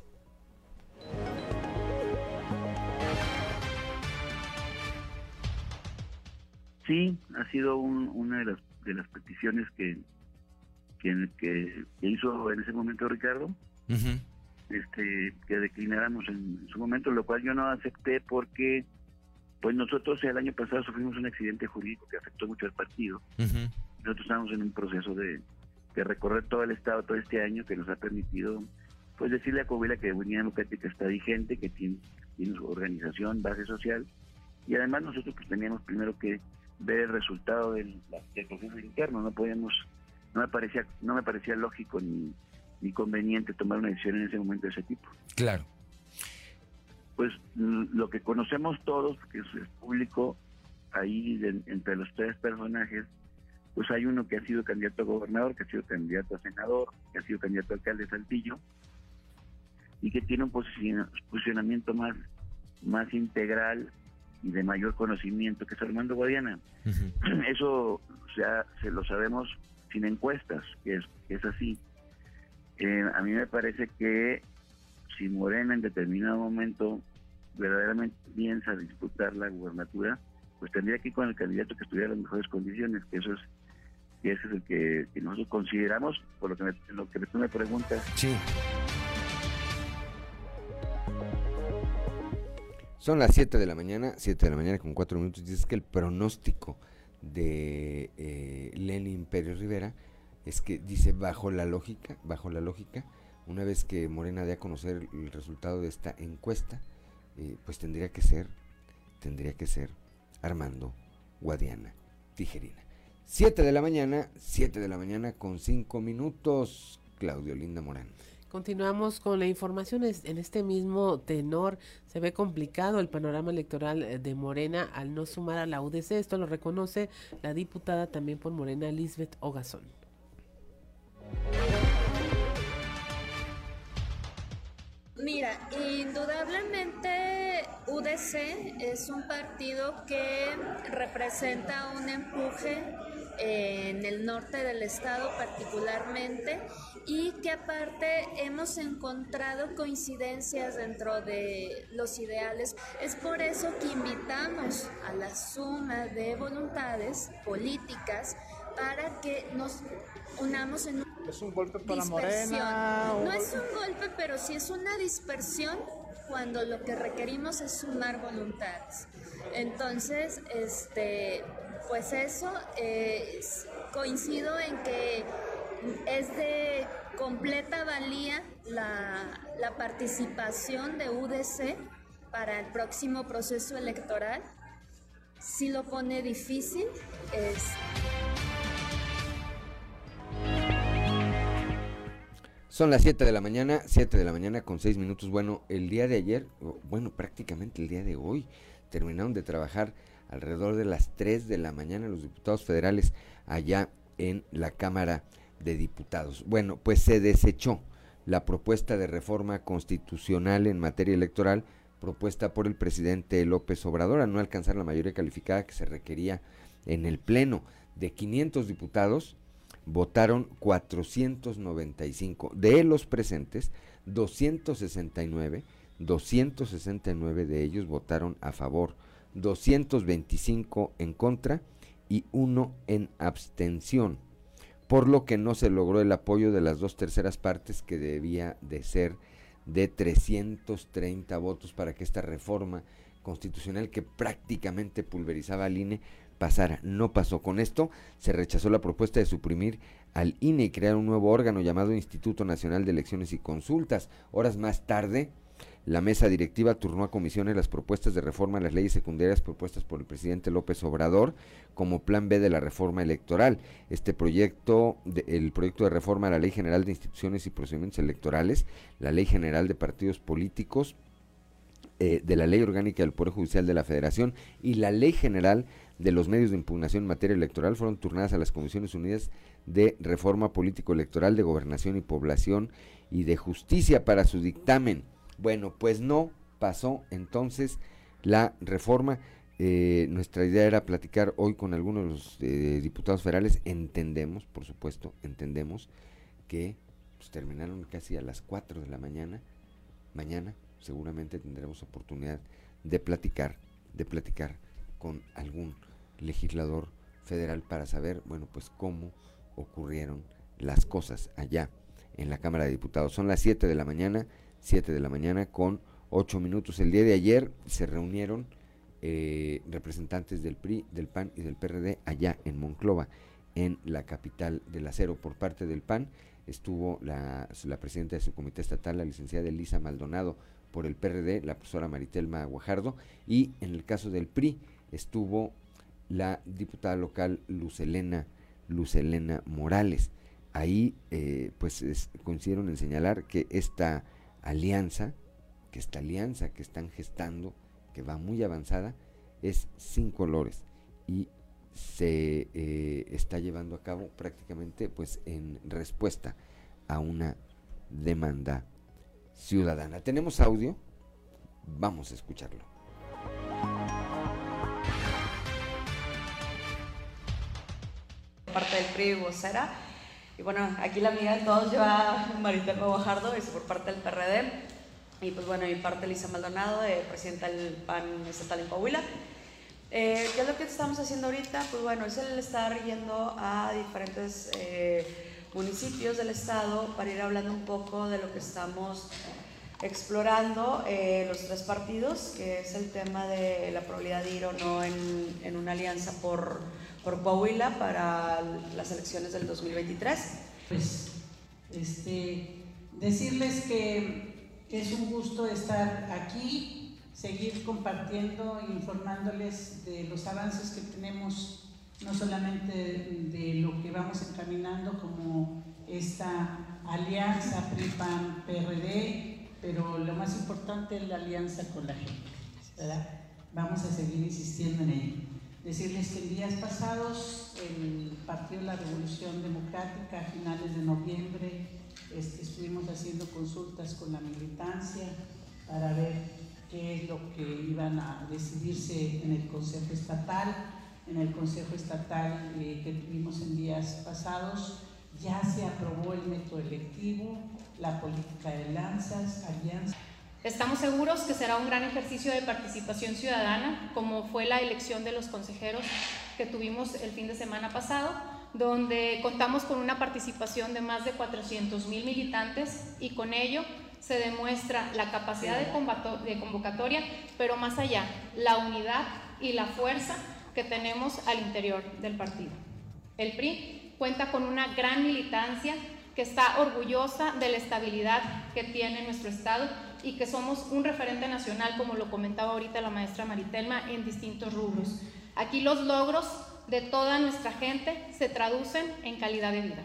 Sí, ha sido una de las, de las peticiones que, que, que, hizo en ese momento Ricardo, este, que declináramos en, su momento, lo cual yo no acepté porque pues nosotros el año pasado sufrimos un accidente jurídico que afectó mucho al partido. Nosotros estamos en un proceso de, de, recorrer todo el estado todo este año que nos ha permitido pues decirle a Coahuila que Unidad Democrática está vigente, que tiene, tiene su organización, base social, y además nosotros pues teníamos primero que ver el resultado del, proceso interno. No podíamos, no me parecía, no me parecía lógico ni, ni conveniente tomar una decisión en ese momento de ese tipo. Claro. Pues lo que conocemos todos, que es, público, ahí entre los tres personajes, pues hay uno que ha sido candidato a gobernador, que ha sido candidato a senador, que ha sido candidato a alcalde de Saltillo, y que tiene un posicionamiento más, más integral y de mayor conocimiento que es Armando Guadiana. Eso sea, se lo sabemos sin encuestas, que es, es así. Eh, a mí me parece que si Morena en determinado momento verdaderamente piensa disputar la gubernatura, pues tendría que ir con el candidato que estuviera en las mejores condiciones, que eso es que ese es el que, nosotros consideramos, por lo que, lo que tú me preguntas. Sí. Son las 7 de la mañana, 7 de la mañana con 4 minutos. Dices que el pronóstico de eh, Lenin Pérez Rivera es que dice bajo la lógica, bajo la lógica, una vez que Morena dé a conocer el resultado de esta encuesta, eh, pues tendría que ser, tendría que ser Armando Guadiana Tijerina. 7 de la mañana, 7 de la mañana con 5 minutos, Claudio Linda Morán. Continuamos con la información en este mismo tenor. Se ve complicado el panorama electoral eh, de Morena al no sumar a la UDC. Esto lo reconoce la diputada también por Morena, Lisbeth Ogazón. Mira, indudablemente UDC es un partido que representa un empuje en el norte del estado particularmente y que aparte hemos encontrado coincidencias dentro de los ideales. Es por eso que invitamos a la suma de voluntades políticas para que nos unamos en un... Es un golpe para Morena. No es un golpe, pero sí es una dispersión cuando lo que requerimos es sumar voluntades. Entonces, este, pues eso, eh, coincido en que es de completa valía la, participación de UDC para el próximo proceso electoral. Si lo pone difícil, es... Son las 7 de la mañana, 7 de la mañana con 6 minutos. Bueno, el día de ayer, bueno, prácticamente el día de hoy, terminaron de trabajar alrededor de las 3 de la mañana los diputados federales allá en la Cámara de Diputados. Bueno, pues se desechó la propuesta de reforma constitucional en materia electoral propuesta por el presidente López Obrador a no alcanzar la mayoría calificada que se requería en el Pleno. De 500 diputados, votaron 495. De los presentes, 269, 269 de ellos votaron a favor, 225 en contra y uno en abstención por lo que no se logró el apoyo de las dos terceras partes que debía de ser de 330 votos para que esta reforma constitucional que prácticamente pulverizaba al INE pasara. No pasó. Con esto se rechazó la propuesta de suprimir al INE y crear un nuevo órgano llamado Instituto Nacional de Elecciones y Consultas. Horas más tarde, la mesa directiva turnó a comisiones las propuestas de reforma a las leyes secundarias propuestas por el presidente López Obrador como plan B de la reforma electoral. Este proyecto, el proyecto de reforma a la Ley General de Instituciones y Procedimientos Electorales, la Ley General de Partidos Políticos, eh, de la Ley Orgánica del Poder Judicial de la Federación y la Ley General de los Medios de Impugnación en materia electoral fueron turnadas a las Comisiones Unidas de Reforma Político Electoral, de Gobernación y Población y de Justicia para su dictamen. Bueno, pues no pasó entonces la reforma eh, nuestra idea era platicar hoy con algunos de los eh, diputados federales. Entendemos, por supuesto, entendemos que pues, terminaron casi a las 4 de la mañana. Mañana seguramente tendremos oportunidad de platicar, de platicar con algún legislador federal para saber, bueno, pues cómo ocurrieron las cosas allá en la Cámara de Diputados. Son las 7 de la mañana, 7 de la mañana con 8 minutos. El día de ayer se reunieron eh, representantes del PRI, del PAN y del PRD allá en Monclova, en la capital del acero. Por parte del PAN estuvo la, presidenta de su comité estatal, la licenciada Elisa Maldonado, por el PRD, la profesora Maritelma Guajardo, y en el caso del PRI estuvo la diputada local Lucelena, Lucelena Morales. Ahí eh, pues coincidieron en señalar que esta alianza, que esta alianza que están gestando, que va muy avanzada, es sin colores y se eh, está llevando a cabo prácticamente pues en respuesta a una demanda ciudadana. ¿Tenemos audio? Vamos a escucharlo. Parte del PRI vocera. Y bueno, aquí la amiga de todos lleva Marita Guajardo, es por parte del PRD. Y pues bueno, mi parte Lisa Maldonado, eh, presidenta del PAN estatal en Coahuila. Eh, ¿Qué es lo que estamos haciendo ahorita? Pues bueno, es el estar yendo a diferentes eh, municipios del estado para ir hablando un poco de lo que estamos explorando eh, los tres partidos, que es el tema de la probabilidad de ir o no en, en una alianza por, por Coahuila para las elecciones del 2023. Pues este, decirles que es un gusto estar aquí, seguir compartiendo informándoles de los avances que tenemos, no solamente de lo que vamos encaminando como esta alianza PRI-PAN-PRD, pero lo más importante es la alianza con la gente, ¿verdad? Vamos a seguir insistiendo en ello. Decirles que en días pasados el Partido de la Revolución Democrática, a finales de noviembre, este, estuvimos haciendo consultas con la militancia para ver qué es lo que iban a decidirse en el Consejo Estatal. En el Consejo Estatal eh, que tuvimos en días pasados ya se aprobó el método electivo, la política de lanzas, alianzas. Estamos seguros que será un gran ejercicio de participación ciudadana, como fue la elección de los consejeros que tuvimos el fin de semana pasado, donde contamos con una participación de más de 400 mil militantes y con ello se demuestra la capacidad de, convocatoria, pero más allá, la unidad y la fuerza que tenemos al interior del partido. El PRI cuenta con una gran militancia que está orgullosa de la estabilidad que tiene nuestro Estado y que somos un referente nacional, como lo comentaba ahorita la maestra Maritelma, en distintos rubros. Aquí los logros de toda nuestra gente se traducen en calidad de vida.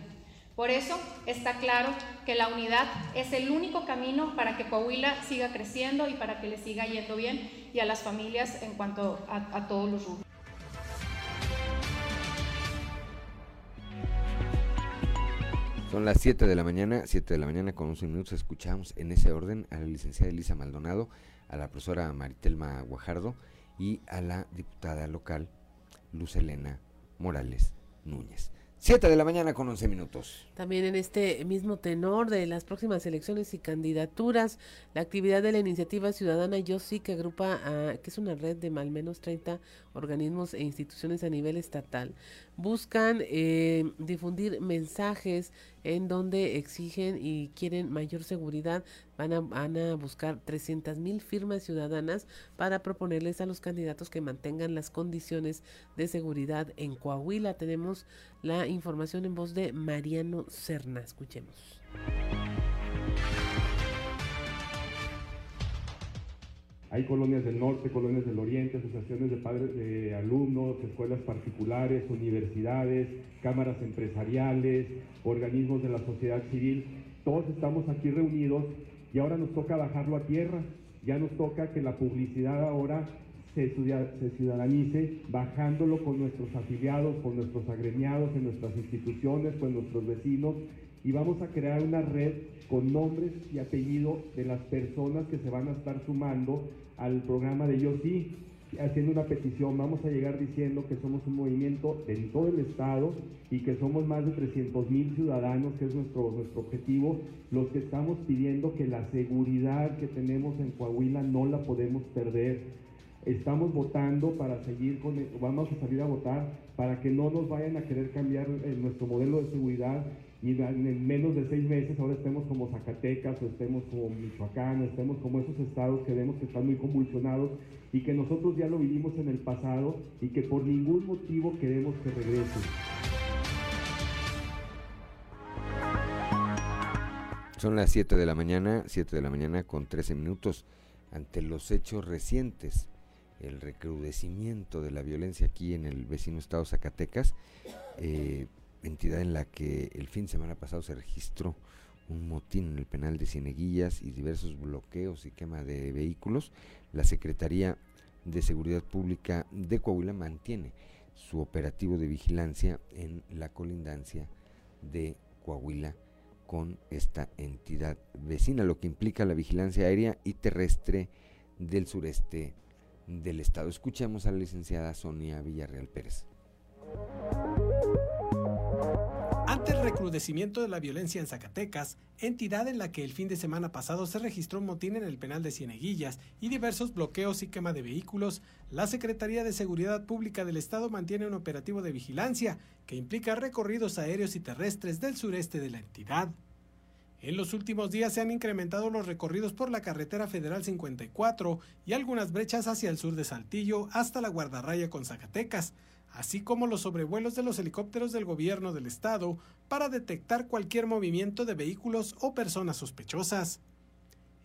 Por eso está claro que la unidad es el único camino para que Coahuila siga creciendo y para que le siga yendo bien y a las familias en cuanto a, a todos los rubros. Son las 7 de la mañana, 7 de la mañana con 11 minutos. Escuchamos en ese orden a la licenciada Elisa Maldonado, a la profesora Maritelma Guajardo y a la diputada local Luz Elena Morales Núñez. 7 de la mañana con 11 minutos. También en este mismo tenor de las próximas elecciones y candidaturas, la actividad de la iniciativa ciudadana Yo Sí, que agrupa, que es una red de al menos 30 organismos e instituciones a nivel estatal, buscan eh, difundir mensajes en donde exigen y quieren mayor seguridad. Van a, van a buscar 300 mil firmas ciudadanas para proponerles a los candidatos que mantengan las condiciones de seguridad en Coahuila. Tenemos la información en voz de Mariano Cerna. Escuchemos. Hay colonias del norte, colonias del oriente, asociaciones de padres de alumnos, escuelas particulares, universidades, cámaras empresariales, organismos de la sociedad civil. Todos estamos aquí reunidos y ahora nos toca bajarlo a tierra. Ya nos toca que la publicidad ahora se, se ciudadanice bajándolo con nuestros afiliados, con nuestros agremiados en nuestras instituciones, con nuestros vecinos y vamos a crear una red con nombres y apellidos de las personas que se van a estar sumando al programa de Yo Sí. haciendo una petición, vamos a llegar diciendo que somos un movimiento en todo el estado y que somos más de 300 mil ciudadanos, que es nuestro, nuestro objetivo, los que estamos pidiendo que la seguridad que tenemos en Coahuila no la podemos perder. Estamos votando para seguir con, vamos a salir a votar para que no nos vayan a querer cambiar eh, nuestro modelo de seguridad y en menos de seis meses ahora estemos como Zacatecas o estemos como Michoacán o estemos como esos estados que vemos que están muy convulsionados y que nosotros ya lo vivimos en el pasado y que por ningún motivo queremos que regrese. Son las 7 de la mañana, 7 de la mañana con 13 minutos. Ante los hechos recientes, el recrudecimiento de la violencia aquí en el vecino estado Zacatecas, eh, entidad en la que el fin de semana pasado se registró un motín en el penal de Cieneguillas y diversos bloqueos y quema de vehículos, la Secretaría de Seguridad Pública de Coahuila mantiene su operativo de vigilancia en la colindancia de Coahuila con esta entidad vecina, lo que implica la vigilancia aérea y terrestre del sureste del estado. Escuchemos a la licenciada Sonia Villarreal Pérez. Ante el recrudecimiento de la violencia en Zacatecas, entidad en la que el fin de semana pasado se registró un motín en el penal de Cieneguillas y diversos bloqueos y quema de vehículos, la Secretaría de Seguridad Pública del Estado mantiene un operativo de vigilancia que implica recorridos aéreos y terrestres del sureste de la entidad. En los últimos días se han incrementado los recorridos por la carretera federal 54 y algunas brechas hacia el sur de Saltillo hasta la guardarraya con Zacatecas, así como los sobrevuelos de los helicópteros del gobierno del estado para detectar cualquier movimiento de vehículos o personas sospechosas.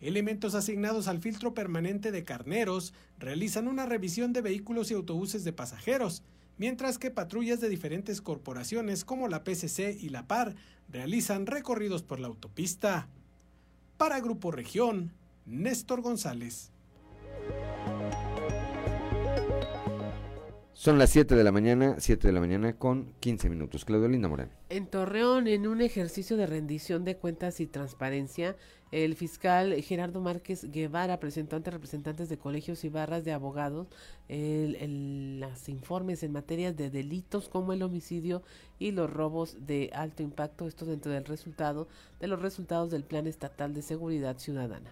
Elementos asignados al filtro permanente de carneros realizan una revisión de vehículos y autobuses de pasajeros, mientras que patrullas de diferentes corporaciones como la PCC y la PAR realizan recorridos por la autopista. Para Grupo Región, Néstor González. Son las 7 de la mañana, 7 de la mañana con 15 minutos. Claudio Linda Morán. En Torreón, en un ejercicio de rendición de cuentas y transparencia, el fiscal Gerardo Márquez Guevara presentó ante representantes de colegios y barras de abogados los informes en materias de delitos como el homicidio y los robos de alto impacto, esto dentro del resultado de los resultados del Plan Estatal de Seguridad Ciudadana.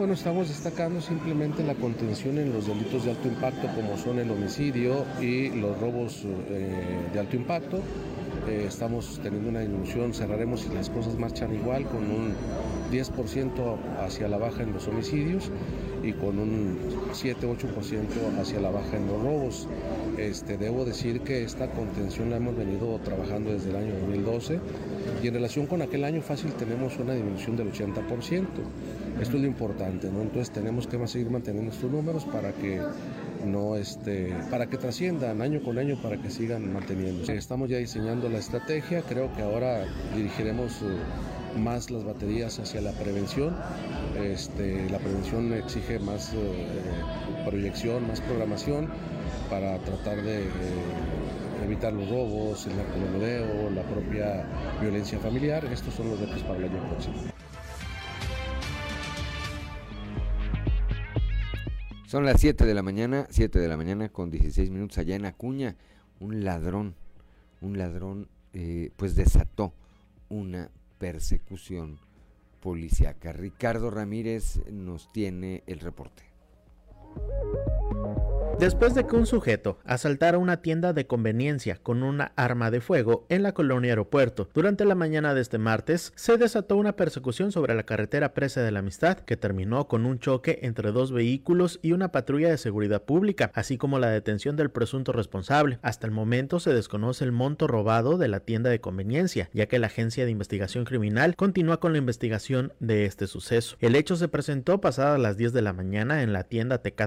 Bueno, estamos destacando simplemente la contención en los delitos de alto impacto como son el homicidio y los robos eh, de alto impacto. Eh, estamos teniendo una disminución, cerraremos si las cosas marchan igual con un 10% hacia la baja en los homicidios y con un 7-8% hacia la baja en los robos. Este, debo decir que esta contención la hemos venido trabajando desde el año 2012 y en relación con aquel año fácil tenemos una disminución del 80%. Esto es lo importante, ¿no? Entonces tenemos que seguir manteniendo estos números para que no este, para que trasciendan año con año, para que sigan manteniendo. Estamos ya diseñando la estrategia, creo que ahora dirigiremos eh, más las baterías hacia la prevención. Este, la prevención exige más eh, proyección, más programación para tratar de eh, evitar los robos, el narcomenudeo, la propia violencia familiar. Estos son los retos para el año próximo. Son las 7 de la mañana, 7 de la mañana con 16 minutos allá en Acuña. Un ladrón, un ladrón eh, pues desató una persecución policíaca. Ricardo Ramírez nos tiene el reporte. Después de que un sujeto asaltara una tienda de conveniencia con una arma de fuego en la colonia aeropuerto, durante la mañana de este martes se desató una persecución sobre la carretera Presa de la Amistad que terminó con un choque entre dos vehículos y una patrulla de seguridad pública, así como la detención del presunto responsable. Hasta el momento se desconoce el monto robado de la tienda de conveniencia, ya que la Agencia de Investigación Criminal continúa con la investigación de este suceso. El hecho se presentó pasadas las 10 de la mañana en la tienda Tecate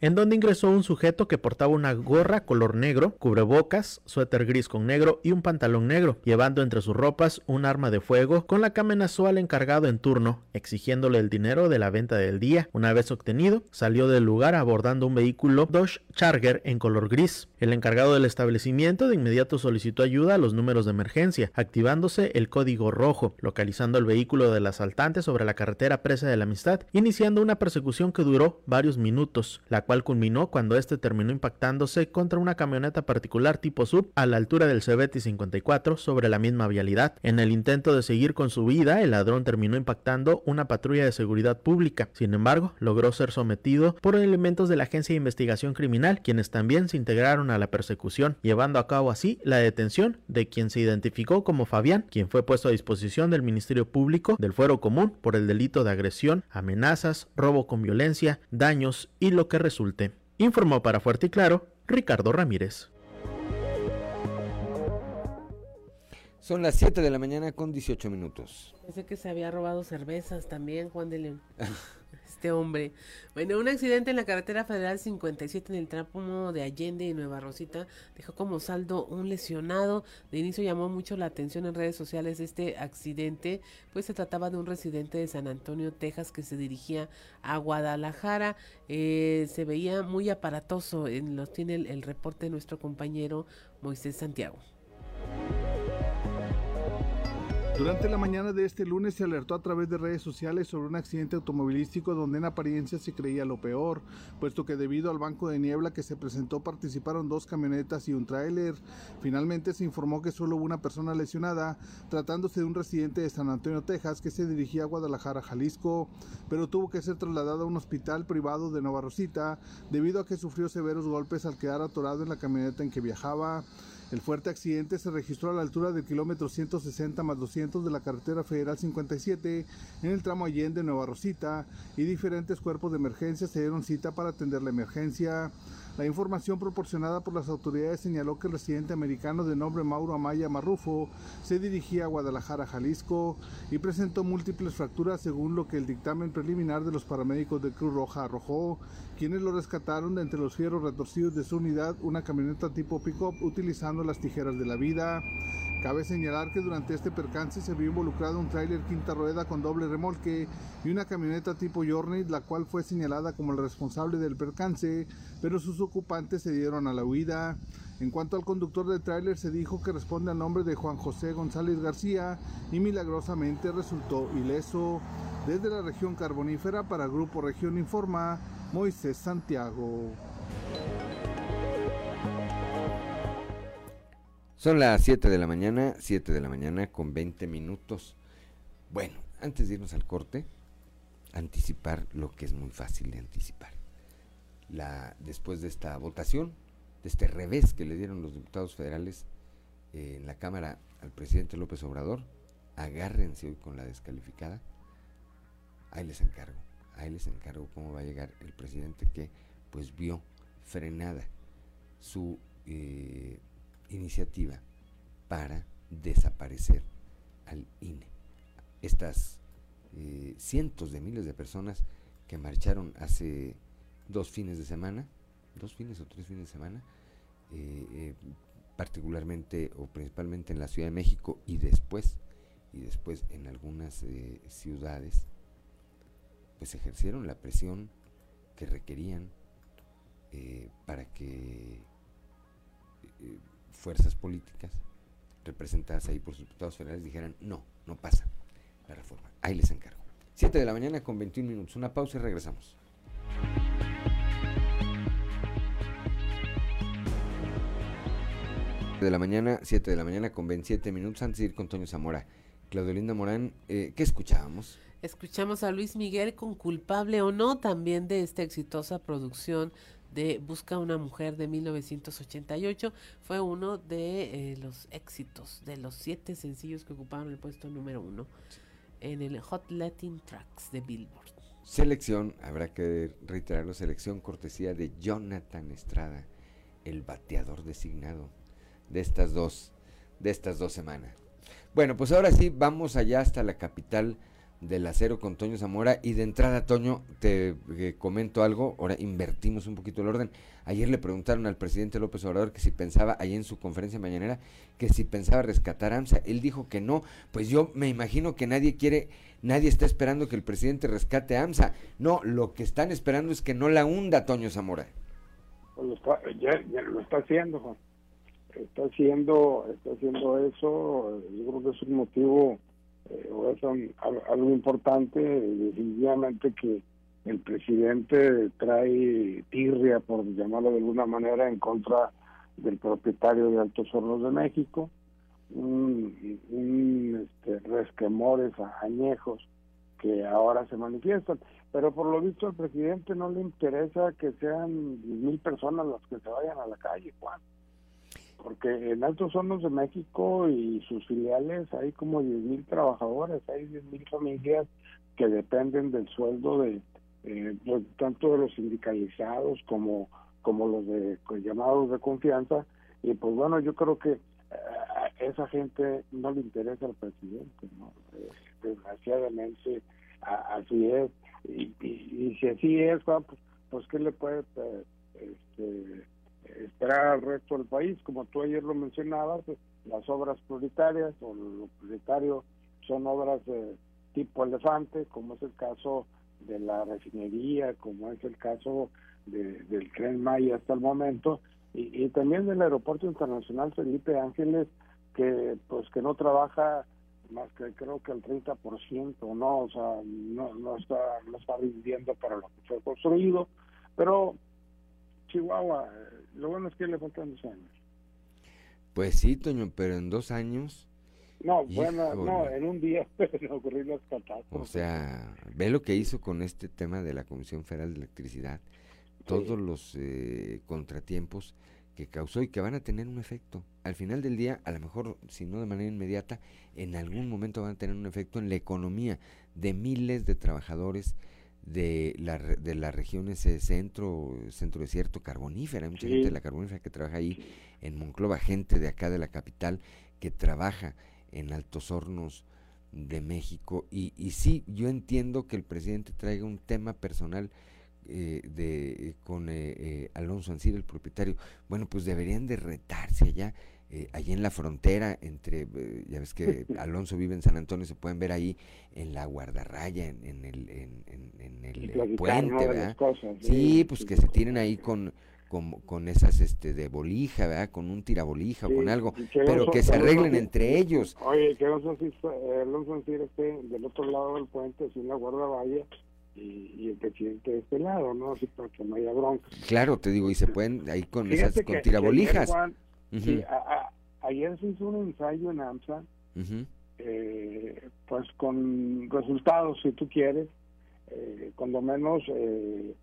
En donde ingresó un sujeto que portaba una gorra color negro, cubrebocas, suéter gris con negro y un pantalón negro, llevando entre sus ropas un arma de fuego con la que amenazó al encargado en turno, exigiéndole el dinero de la venta del día. Una vez obtenido, salió del lugar abordando un vehículo Dodge Charger en color gris. El encargado del establecimiento de inmediato solicitó ayuda a los números de emergencia, activándose el código rojo, localizando el vehículo del asaltante sobre la carretera Presa de la Amistad, iniciando una persecución que duró varios minutos, la cual culminó cuando este terminó impactándose contra una camioneta particular tipo sub a la altura del Cebeti 54 sobre la misma vialidad. En el intento de seguir con su vida, el ladrón terminó impactando una patrulla de seguridad pública. Sin embargo, logró ser sometido por elementos de la Agencia de Investigación Criminal, quienes también se integraron a la persecución, llevando a cabo así la detención de quien se identificó como Fabián, quien fue puesto a disposición del Ministerio Público del Fuero Común por el delito de agresión, amenazas, robo con violencia, daños y lo que resulte. Informó para Fuerte y Claro Ricardo Ramírez. Son las 7 de la mañana con 18 minutos. Pensé que se había robado cervezas también, Juan de León. este hombre. Bueno, un accidente en la carretera federal 57 en el tramo de Allende y Nueva Rosita dejó como saldo un lesionado. De inicio llamó mucho la atención en redes sociales este accidente, pues se trataba de un residente de San Antonio, Texas, que se dirigía a Guadalajara. Eh, se veía muy aparatoso. En, los tiene el reporte de nuestro compañero Moisés Santiago. Durante la mañana de este lunes se alertó a través de redes sociales sobre un accidente automovilístico donde en apariencia se creía lo peor, puesto que debido al banco de niebla que se presentó participaron dos camionetas y un tráiler. Finalmente se informó que solo hubo una persona lesionada, tratándose de un residente de San Antonio, Texas, que se dirigía a Guadalajara, Jalisco, pero tuvo que ser trasladado a un hospital privado de Nova Rosita debido a que sufrió severos golpes al quedar atorado en la camioneta en que viajaba. El fuerte accidente se registró a la altura del kilómetro 160 más 200 de la carretera federal 57 en el tramo Allende Nueva Rosita y diferentes cuerpos de emergencia se dieron cita para atender la emergencia. La información proporcionada por las autoridades señaló que el residente americano de nombre Mauro Amaya Marrufo se dirigía a Guadalajara, Jalisco, y presentó múltiples fracturas según lo que el dictamen preliminar de los paramédicos de Cruz Roja arrojó, quienes lo rescataron de entre los fierros retorcidos de su unidad, una camioneta tipo pick-up utilizando las tijeras de la vida. Cabe señalar que durante este percance se vio involucrado un tráiler quinta rueda con doble remolque y una camioneta tipo Journey, la cual fue señalada como el responsable del percance, pero sus ocupantes se dieron a la huida. En cuanto al conductor del tráiler se dijo que responde al nombre de Juan José González García y milagrosamente resultó ileso. Desde la región carbonífera para Grupo Región Informa, Moisés Santiago. Son las 7 de la mañana, 7 de la mañana con 20 minutos. Bueno, antes de irnos al corte, anticipar lo que es muy fácil de anticipar. La, después de esta votación, de este revés que le dieron los diputados federales eh, en la Cámara al presidente López Obrador, agárrense hoy con la descalificada. Ahí les encargo, ahí les encargo cómo va a llegar el presidente que pues vio frenada su eh, iniciativa para desaparecer al INE. Estas eh, cientos de miles de personas que marcharon hace dos fines de semana, dos fines o tres fines de semana, eh, eh, particularmente o principalmente en la Ciudad de México y después, y después en algunas ciudades, pues ejercieron la presión que requerían para que fuerzas políticas representadas ahí por sus diputados federales dijeran, no, no pasa la reforma. Ahí les encargo. 7 de la mañana con 21 minutos. Una pausa y regresamos. de la mañana, 7 de la mañana con 27 minutos antes de ir con Toño Zamora. Claudio Linda Morán, eh, ¿qué escuchábamos? Escuchamos a Luis Miguel con culpable o no también de esta exitosa producción de Busca una mujer de 1988. Fue uno de eh, los éxitos, de los siete sencillos que ocuparon el puesto número uno en el Hot Latin Tracks de Billboard. Selección, habrá que reiterarlo, selección cortesía de Jonathan Estrada, el bateador designado de estas dos, de estas dos semanas. Bueno, pues ahora sí, vamos allá hasta la capital del acero con Toño Zamora. Y de entrada, Toño, te eh, comento algo. Ahora invertimos un poquito el orden. Ayer le preguntaron al presidente López Obrador que si pensaba, ahí en su conferencia mañanera, que si pensaba rescatar AMSA. Él dijo que no. Pues yo me imagino que nadie quiere, nadie está esperando que el presidente rescate AMSA. No, lo que están esperando es que no la hunda Toño Zamora. Pues lo está, ya, lo está haciendo, Juan. Está haciendo, está haciendo eso. Yo creo que es un motivo eh, o es algo importante, definitivamente que el presidente trae tirria, por llamarlo de alguna manera, en contra del propietario de Altos Hornos de México, un, un este, resquemores añejos que ahora se manifiestan. Pero por lo visto al presidente no le interesa que sean mil personas las que se vayan a la calle, Juan porque en Altos Hornos de México y sus filiales hay como 10.000 trabajadores, hay 10.000 familias que dependen del sueldo de eh, pues, tanto de los sindicalizados como como los de pues, llamados de confianza. Y pues bueno yo creo que a eh, esa gente no le interesa al presidente no eh, desgraciadamente así es. Y, y, si así es pues pues qué le puede este esperar al resto del país. Como tú ayer lo mencionabas, pues, las obras prioritarias o lo prioritario son obras de tipo elefante, como es el caso de la refinería, como es el caso del tren Maya hasta el momento, y, también del aeropuerto internacional Felipe Ángeles, que pues que no trabaja más que creo que el 30%, ¿no? O sea, no, no está no está rindiendo para lo que fue construido, pero Chihuahua, lo bueno es que le faltan dos años. Pues sí, Toño, pero en dos años. No, bueno, no, en un día ocurrir las catástrofes. O sea, ve lo que hizo con este tema de la Comisión Federal de Electricidad. Todos los eh, contratiempos que causó y que van a tener un efecto. Al final del día, a lo mejor, si no de manera inmediata, en algún momento van a tener un efecto en la economía de miles de trabajadores de, la, de las regiones centro, centro desierto, carbonífera, hay mucha gente de la carbonífera que trabaja ahí en Monclova, gente de acá de la capital que trabaja en Altos Hornos de México. Y, y sí, yo entiendo que el presidente traiga un tema personal eh, de con eh, eh, Alonso Ancir, el propietario. Bueno, pues deberían de retarse allá eh, allí en la frontera entre, eh, ya ves que Alonso vive en San Antonio, se pueden ver ahí en la guardarraya, en, en el, en, en, el puente, ¿verdad? sí, pues que se tienen ahí con, con, con, esas este de bolija, ¿verdad? Con un tirabolija o con algo, pero que se arreglen entre ellos. Oye, que Alonso Ancir esté del otro lado del puente, sin la guardarraya, y, y, el presidente de este lado, ¿no? Así para que no haya bronca. Claro, te digo, y se pueden ahí con esas, con tirabolijas ayer se hizo un ensayo en AMSA, eh, pues con resultados, si tú quieres, eh, cuando menos eh,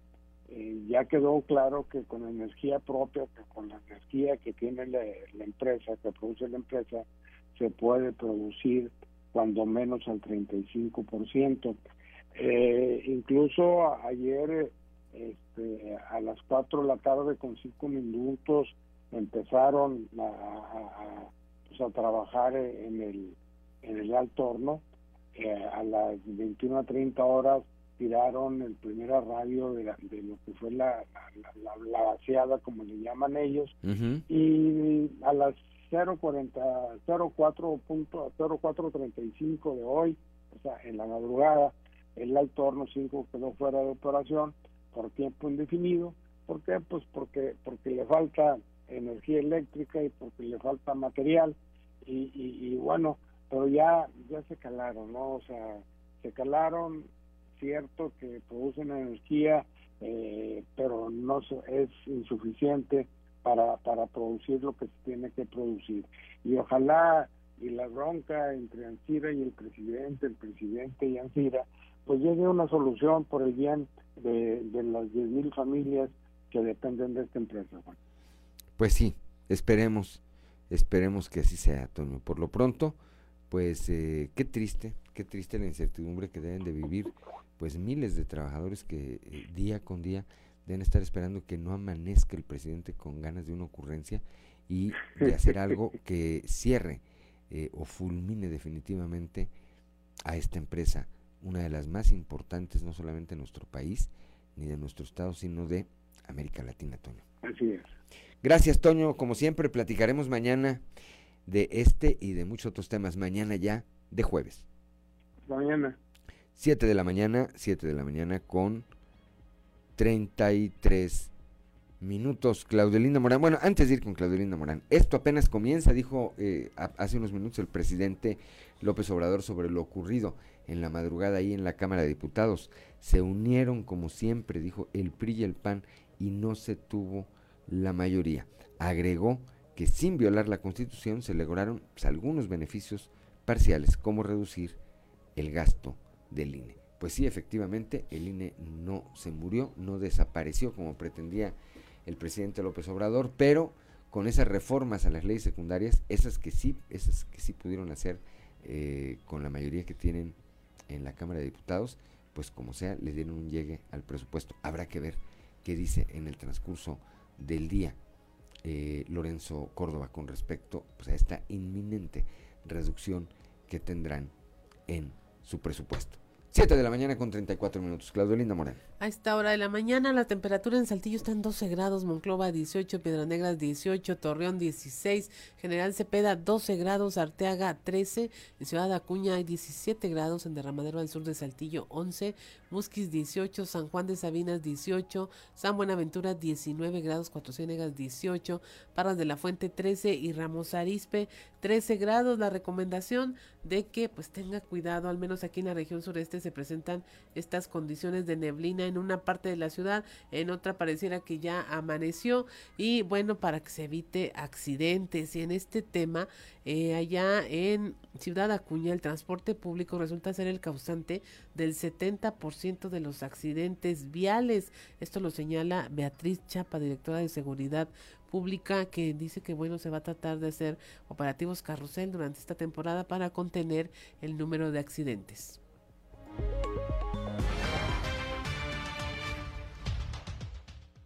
ya quedó claro que con energía propia, que con la energía que tiene la, empresa, que produce la empresa, se puede producir cuando menos al 35%. Eh, incluso ayer este, a las 4 de la tarde con 5 minutos empezaron a, pues, a, trabajar en el, en el alto horno. Eh, a las 21 a 30 horas tiraron el primer radio de, de lo que fue la, la, la, vaciada, como le llaman ellos, y a las 040, 04 punto, 0435 de hoy, o sea, en la madrugada, el alto horno 5 quedó fuera de operación por tiempo indefinido. ¿Por qué? Pues porque, porque le falta energía eléctrica y porque le falta material y, y, bueno, pero ya, ya se calaron, ¿no? O sea, se calaron, cierto que producen energía, eh, pero no es insuficiente para, para producir lo que se tiene que producir. Y ojalá, y la bronca entre Ancira y el presidente, el presidente y Ancira, pues llegue una solución por el bien de, de las 10.000 familias que dependen de esta empresa. Pues sí, esperemos, esperemos que así sea, Toño. Por lo pronto, pues eh, qué triste, qué triste la incertidumbre que deben de vivir, pues miles de trabajadores que eh, día con día deben estar esperando que no amanezca el presidente con ganas de una ocurrencia y de hacer algo que cierre eh, o fulmine definitivamente a esta empresa una de las más importantes, no solamente de nuestro país, ni de nuestro estado, sino de América Latina, Toño. Así es. Gracias, Toño. Como siempre, platicaremos mañana de este y de muchos otros temas. Mañana ya de jueves. Mañana. 7 de la mañana, 7 de la mañana con 33 minutos. Claudelina Morán. Bueno, antes de ir con Claudelina Morán, esto apenas comienza, dijo eh, hace unos minutos el presidente López Obrador sobre lo ocurrido en la madrugada ahí en la Cámara de Diputados. Se unieron como siempre, dijo el PRI y el PAN, y no se tuvo la mayoría. Agregó que sin violar la Constitución se lograron pues, algunos beneficios parciales, como reducir el gasto del INE. Pues sí, efectivamente, el INE no se murió, no desapareció como pretendía el presidente López Obrador, pero con esas reformas a las leyes secundarias, esas que sí, esas que sí pudieron hacer eh, con la mayoría que tienen en la Cámara de Diputados, pues como sea, le dieron un llegue al presupuesto. Habrá que ver qué dice en el transcurso del día eh, Lorenzo Córdoba con respecto pues, a esta inminente reducción que tendrán en su presupuesto. 7 de la mañana con 34 minutos. Claudio Linda Morán. A esta hora de la mañana la temperatura en Saltillo está en 12 grados, Monclova 18, Piedras Negras 18, Torreón 16, General Cepeda 12 grados, Arteaga 13, en Ciudad Acuña hay 17 grados, en Derramadero al sur de Saltillo 11, Musquis 18, San Juan de Sabinas 18, San Buenaventura 19 grados, Cuatro Ciénegas 18, Parras de la Fuente 13 y Ramos Arispe 13 grados. La recomendación de que pues tenga cuidado, al menos aquí en la región sureste se presentan estas condiciones de neblina en una parte de la ciudad, en otra pareciera que ya amaneció y bueno, para que se evite accidentes y en este tema, eh, allá en Ciudad Acuña, el transporte público resulta ser el causante del 70% de los accidentes viales. Esto lo señala Beatriz Chapa, directora de Seguridad Pública, que dice que bueno, se va a tratar de hacer operativos carrusel durante esta temporada para contener el número de accidentes.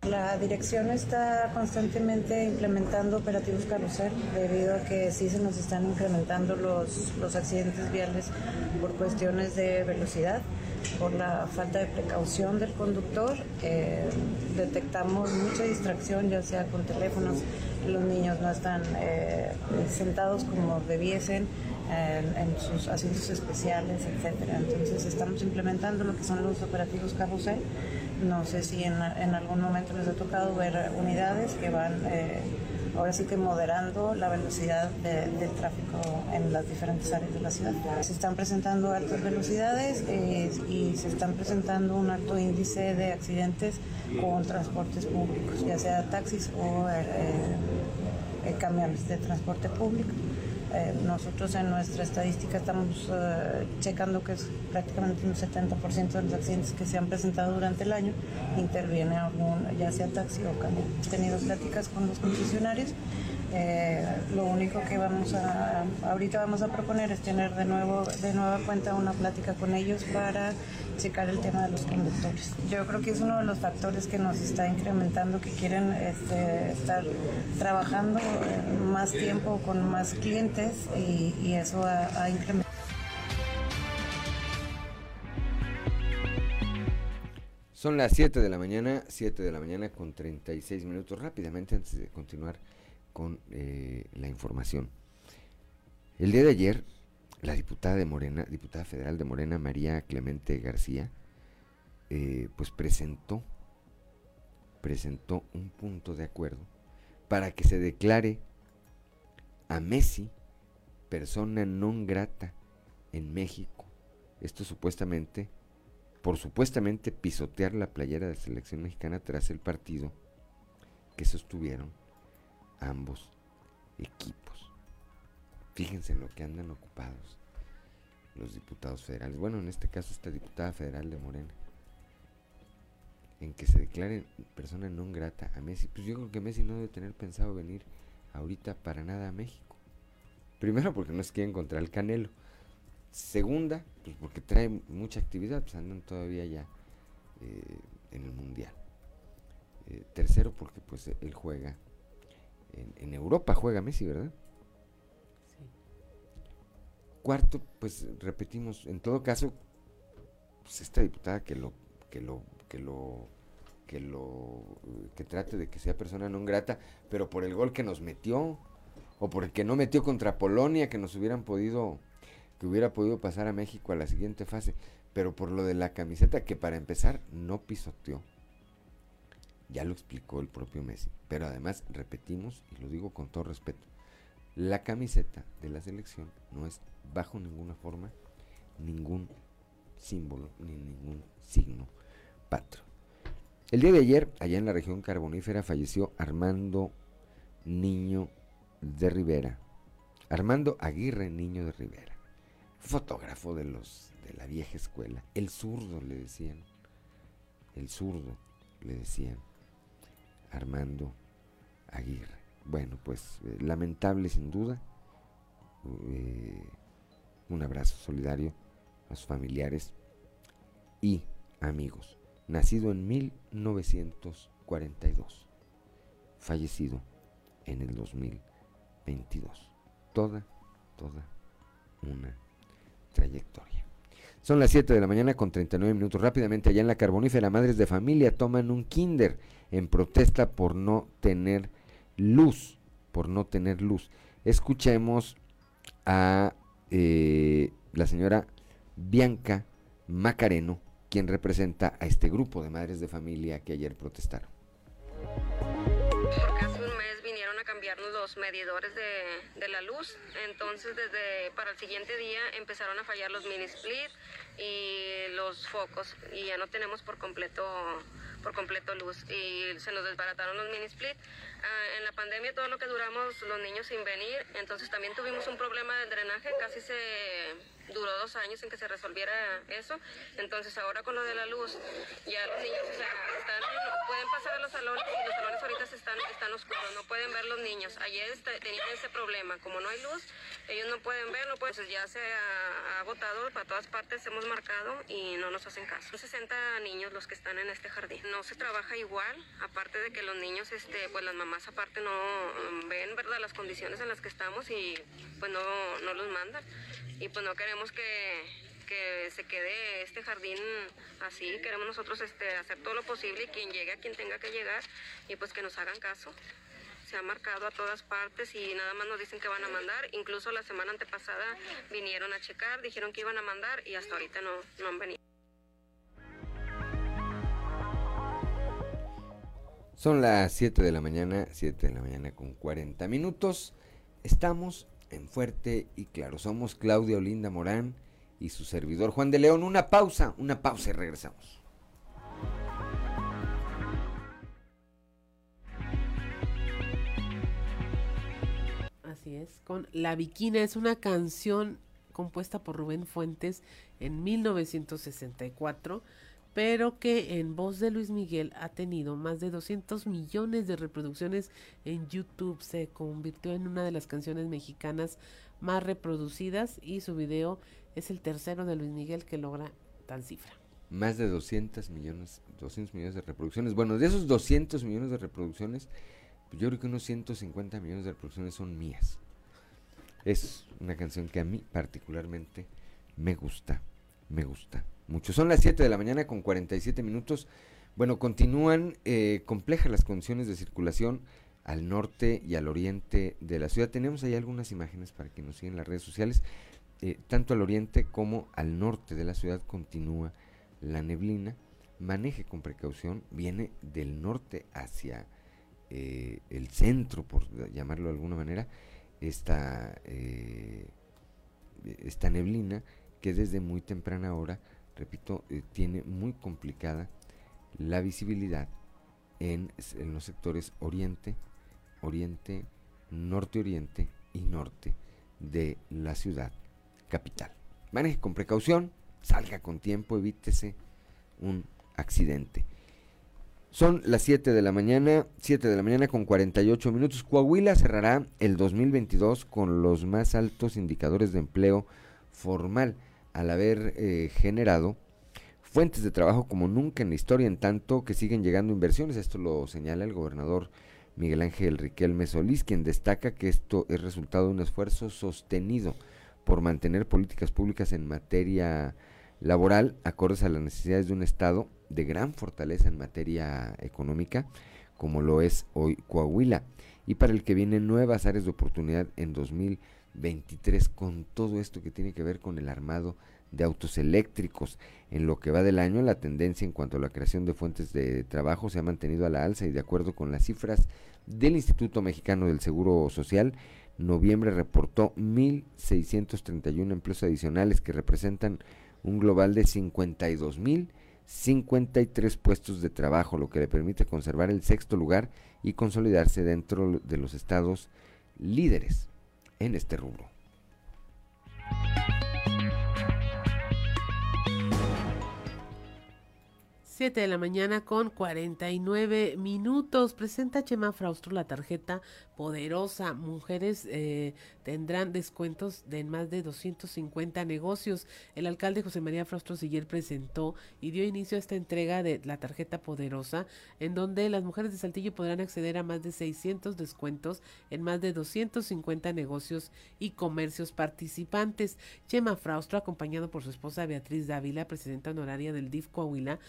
La dirección está constantemente implementando operativos carrusel debido a que sí se nos están incrementando los, los accidentes viales por cuestiones de velocidad, por la falta de precaución del conductor. Eh, detectamos mucha distracción, ya sea con teléfonos, los niños no están eh, sentados como debiesen. En, sus asientos especiales, etcétera. Entonces estamos implementando lo que son los operativos carrusel no sé si en, en algún momento les ha tocado ver unidades que van eh, ahora sí que moderando la velocidad del tráfico en las diferentes áreas de la ciudad. Se están presentando altas velocidades eh, y se están presentando un alto índice de accidentes con transportes públicos, ya sea taxis o eh, camiones de transporte público. Eh, nosotros en nuestra estadística estamos eh, checando que es prácticamente un 70% de los accidentes que se han presentado durante el año interviene algún, ya sea taxi o camión. Hemos tenido pláticas con los concesionarios. Eh, lo único que vamos a, ahorita vamos a proponer es tener de nuevo, de nueva cuenta una plática con ellos para checar el tema de los conductores. Yo creo que es uno de los factores que nos está incrementando, que quieren este, estar trabajando más tiempo con más clientes y, eso ha, incrementado. Son las 7 de la mañana, 7 de la mañana con 36 minutos. Rápidamente, antes de continuar con eh, la información. El día de ayer la diputada de Morena, diputada federal de Morena, María Clemente García, eh, pues presentó, presentó un punto de acuerdo para que se declare a Messi persona non grata en México. Esto supuestamente, por supuestamente pisotear la playera de la selección mexicana tras el partido que sostuvieron ambos equipos. Fíjense en lo que andan ocupados los diputados federales. Bueno, en este caso esta diputada federal de Morena. En que se declare persona non grata a Messi. Pues yo creo que Messi no debe tener pensado venir ahorita para nada a México. Primero porque no es que encontrar el Canelo. Segunda, pues porque trae mucha actividad, pues andan todavía ya eh, en el Mundial. Eh, tercero porque pues él juega en, en Europa, juega Messi, ¿verdad? Cuarto, pues repetimos, en todo caso, pues esta diputada que lo, que lo, que lo, que lo, que trate de que sea persona no grata, pero por el gol que nos metió, o por el que no metió contra Polonia, que nos hubieran podido, que hubiera podido pasar a México a la siguiente fase, pero por lo de la camiseta que para empezar no pisoteó. Ya lo explicó el propio Messi, pero además repetimos, y lo digo con todo respeto, la camiseta de la selección no es bajo ninguna forma ningún símbolo ni ningún signo patro. El día de ayer, allá en la región carbonífera, falleció Armando Niño de Rivera. Armando Aguirre Niño de Rivera. Fotógrafo de los de la vieja escuela. El zurdo le decían. El zurdo le decían. Armando Aguirre. Bueno, pues eh, lamentable sin duda. Eh, un abrazo solidario a sus familiares y amigos. Nacido en 1942. Fallecido en el 2022. Toda, toda una trayectoria. Son las 7 de la mañana con 39 minutos. Rápidamente allá en la carbonífera, madres de familia toman un kinder en protesta por no tener luz, por no tener luz. Escuchemos a eh, la señora Bianca Macareno, quien representa a este grupo de madres de familia que ayer protestaron. Medidores de, de la luz, entonces desde para el siguiente día empezaron a fallar los mini split y los focos y ya no tenemos por completo por completo luz y se nos desbarataron los mini split. En la pandemia todo lo que duramos los niños sin venir, entonces también tuvimos un problema del drenaje, casi se duró dos años en que se resolviera eso. Entonces ahora con lo de la luz, ya los niños están, pueden pasar a los salones y los salones ahorita están, están oscuros, no pueden ver los niños. Ayer tenían ese problema, como no hay luz, ellos no pueden ver, no pueden, ya se ha, agotado para todas partes, hemos marcado y no nos hacen caso. Son 60 niños los que están en este jardín. No se trabaja igual, aparte de que los niños, este, pues las mamás aparte no mm, ven, ¿verdad?, las condiciones en las que estamos y pues no, no los mandan y pues no queremos que, que se quede este jardín así, queremos nosotros este, hacer todo lo posible y quien llegue a quien tenga que llegar y pues que nos hagan caso. Se ha marcado a todas partes y nada más nos dicen que van a mandar. Incluso la semana antepasada vinieron a checar, dijeron que iban a mandar y hasta ahorita no, no han venido. Son las 7 de la mañana, 7 de la mañana con 40 minutos. Estamos en Fuerte y Claro. Somos Claudia Olinda Morán y su servidor Juan de León. Una pausa, una pausa y regresamos. Así es, con La Viquina es una canción compuesta por Rubén Fuentes en 1964 pero que en voz de Luis Miguel ha tenido más de 200 millones de reproducciones en YouTube. Se convirtió en una de las canciones mexicanas más reproducidas y su video es el tercero de Luis Miguel que logra tal cifra. Más de 200 millones, 200 millones de reproducciones. Bueno, de esos 200 millones de reproducciones, pues yo creo que unos 150 millones de reproducciones son mías. Es una canción que a mí particularmente me gusta, me gusta mucho. Son las 7 de la mañana con 47 minutos. Bueno, continúan eh, complejas las condiciones de circulación al norte y al oriente de la ciudad. Tenemos ahí algunas imágenes para que nos sigan las redes sociales. Eh, tanto al oriente como al norte de la ciudad continúa la neblina. Maneje con precaución. Viene del norte hacia eh, el centro, por llamarlo de alguna manera, esta, esta neblina que desde muy temprana hora repito, eh, tiene muy complicada la visibilidad en, los sectores oriente, oriente, norte-oriente y norte de la ciudad capital. Maneje con precaución, salga con tiempo, evítese un accidente. Son las 7 de la mañana, 7 de la mañana con 48 minutos. Coahuila cerrará el 2022 con los más altos indicadores de empleo formal al haber eh, generado fuentes de trabajo como nunca en la historia, en tanto que siguen llegando inversiones. Esto lo señala el gobernador Miguel Ángel Riquelme Solís, quien destaca que esto es resultado de un esfuerzo sostenido por mantener políticas públicas en materia laboral acordes a las necesidades de un Estado de gran fortaleza en materia económica, como lo es hoy Coahuila, y para el que vienen nuevas áreas de oportunidad en 2023 con todo esto que tiene que ver con el armado de autos eléctricos. En lo que va del año, la tendencia en cuanto a la creación de fuentes de trabajo se ha mantenido a la alza y de acuerdo con las cifras del Instituto Mexicano del Seguro Social, noviembre reportó 1.631 empleos adicionales que representan un global de 52.053 puestos de trabajo, lo que le permite conservar el sexto lugar y consolidarse dentro de los estados líderes en este rubro. 7 de la mañana con 49 minutos. Presenta Chema Fraustro la tarjeta poderosa. Mujeres eh, tendrán descuentos de más de 250 negocios. El alcalde José María Fraustro Siller presentó y dio inicio a esta entrega de la tarjeta poderosa, en donde las mujeres de Saltillo podrán acceder a más de 600 descuentos en más de 250 negocios y comercios participantes. Chema Fraustro, acompañado por su esposa Beatriz Dávila, presidenta honoraria del DIF Coahuila,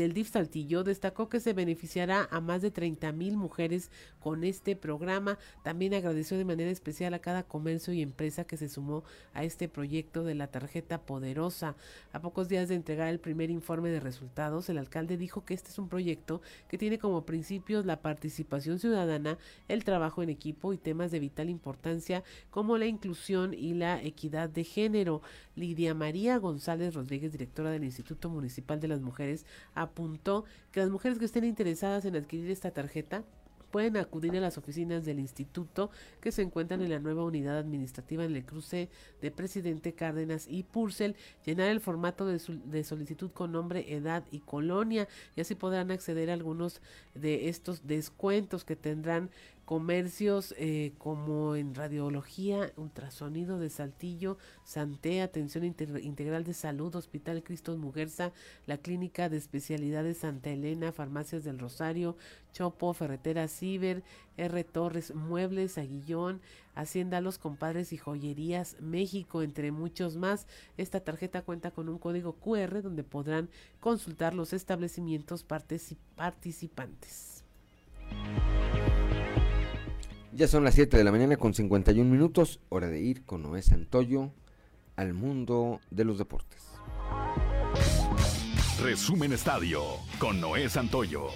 del DIF Saltillo destacó que se beneficiará a más de 30 mil mujeres con este programa. También agradeció de manera especial a cada comercio y empresa que se sumó a este proyecto de la tarjeta poderosa. A pocos días de entregar el primer informe de resultados, el alcalde dijo que este es un proyecto que tiene como principios la participación ciudadana, el trabajo en equipo y temas de vital importancia como la inclusión y la equidad de género. Lidia María González Rodríguez, directora del Instituto Municipal de las Mujeres, apuntó que las mujeres que estén interesadas en adquirir esta tarjeta pueden acudir a las oficinas del instituto que se encuentran en la nueva unidad administrativa en el cruce de Presidente Cárdenas y Purcell, llenar el formato de, de, solicitud con nombre, edad y colonia y así podrán acceder a algunos de estos descuentos que tendrán comercios eh, como en radiología, ultrasonido de Saltillo, Santé, atención integral de salud, Hospital Cristo Mujerza, la Clínica de Especialidades Santa Elena, Farmacias del Rosario, Chopo, Ferretera Ciber, R. Torres, Muebles, Aguillón, Hacienda Los Compadres y Joyerías México, entre muchos más. Esta tarjeta cuenta con un código QR donde podrán consultar los establecimientos participantes. Ya son las 7 de la mañana con 51 minutos, hora de ir con Noé Santoyo al mundo de los deportes. Resumen Estadio con Noé Santoyo.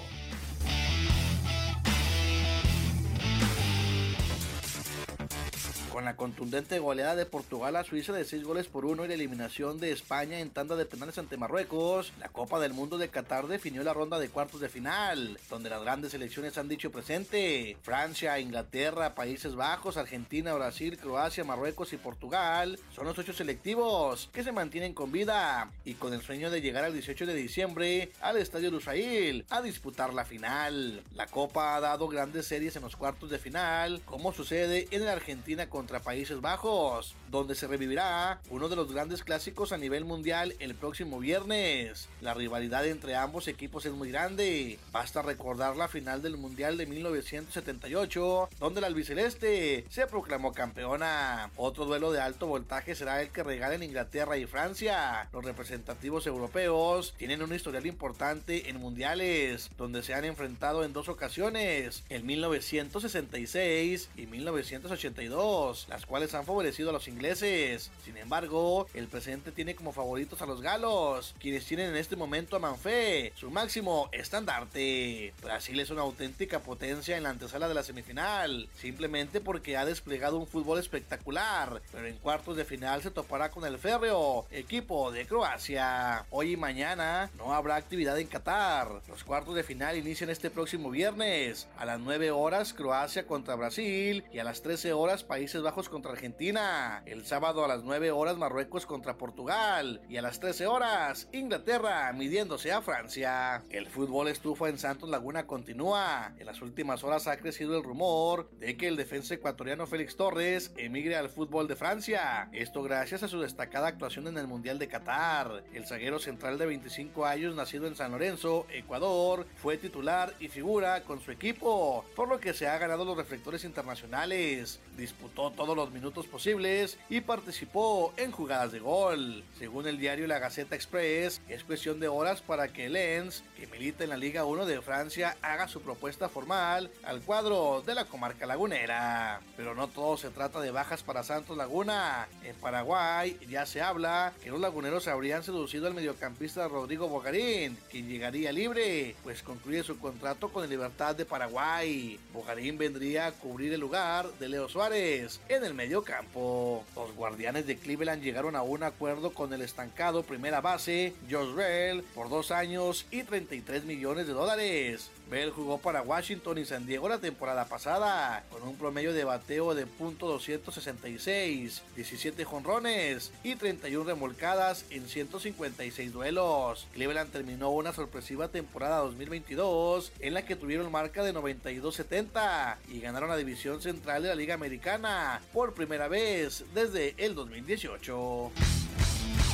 Con la contundente goleada de Portugal a Suiza de 6 goles por 1 y la eliminación de España en tanda de penales ante Marruecos, la Copa del Mundo de Qatar definió la ronda de cuartos de final, donde las grandes selecciones han dicho presente. Francia, Inglaterra, Países Bajos, Argentina, Brasil, Croacia, Marruecos y Portugal son los ocho selectivos que se mantienen con vida y con el sueño de llegar al 18 de diciembre al Estadio Lusail a disputar la final. La Copa ha dado grandes series en los cuartos de final, como sucede en la Argentina contra Países Bajos, donde se revivirá uno de los grandes clásicos a nivel mundial el próximo viernes. La rivalidad entre ambos equipos es muy grande. Basta recordar la final del Mundial de 1978, donde la albiceleste se proclamó campeona. Otro duelo de alto voltaje será el que regalen Inglaterra y Francia. Los representativos europeos tienen un historial importante en mundiales, donde se han enfrentado en dos ocasiones, en 1966 y 1982 las cuales han favorecido a los ingleses. Sin embargo, el presidente tiene como favoritos a los galos, quienes tienen en este momento a Manfé, su máximo estandarte. Brasil es una auténtica potencia en la antesala de la semifinal, simplemente porque ha desplegado un fútbol espectacular, pero en cuartos de final se topará con el férreo, equipo de Croacia. Hoy y mañana no habrá actividad en Qatar. Los cuartos de final inician este próximo viernes, a las 9 horas Croacia contra Brasil y a las 13 horas Países Bajos contra Argentina. El sábado a las 9 horas Marruecos contra Portugal. Y a las 13 horas Inglaterra midiéndose a Francia. El fútbol estufa en Santos Laguna continúa. En las últimas horas ha crecido el rumor de que el defensa ecuatoriano Félix Torres emigre al fútbol de Francia. Esto gracias a su destacada actuación en el Mundial de Qatar. El zaguero central de 25 años nacido en San Lorenzo, Ecuador, fue titular y figura con su equipo, por lo que se ha ganado los reflectores internacionales. Disputó todos los minutos posibles y participó en jugadas de gol. Según el diario La Gaceta Express, es cuestión de horas para que Lens, que milita en la Liga 1 de Francia, haga su propuesta formal al cuadro de la comarca lagunera. Pero no todo se trata de bajas para Santos Laguna. En Paraguay ya se habla que los laguneros habrían seducido al mediocampista Rodrigo Bogarín, quien llegaría libre, pues concluye su contrato con el Libertad de Paraguay. Bogarín vendría a cubrir el lugar de Leo Suárez en el medio campo. Los guardianes de Cleveland llegaron a un acuerdo con el estancado primera base Josh Bell por dos años y 33 millones de dólares. Bell jugó para Washington y San Diego la temporada pasada, con un promedio de bateo de .266, 17 jonrones y 31 remolcadas en 156 duelos. Cleveland terminó una sorpresiva temporada 2022 en la que tuvieron marca de 92-70 y ganaron la división central de la Liga Americana por primera vez desde el 2018.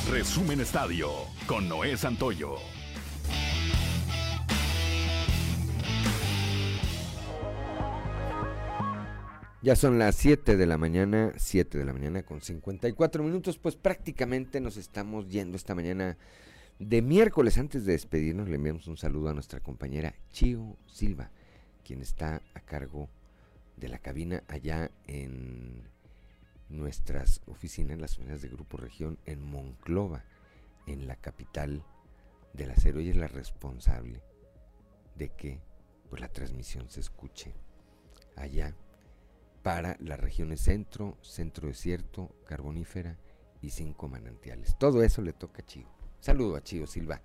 Resumen Estadio con Noé Santoyo. Ya son las 7 de la mañana, 7 de la mañana con 54 minutos, pues prácticamente nos estamos yendo esta mañana de miércoles. Antes de despedirnos le enviamos un saludo a nuestra compañera Chio Silva, quien está a cargo de la cabina allá en nuestras oficinas, las oficinas de Grupo Región en Monclova, en la capital del acero. Ella es la responsable de que pues, la transmisión se escuche allá para las regiones centro, centro desierto, carbonífera y cinco manantiales. Todo eso le toca a Chío. Saludo a Chío Silva.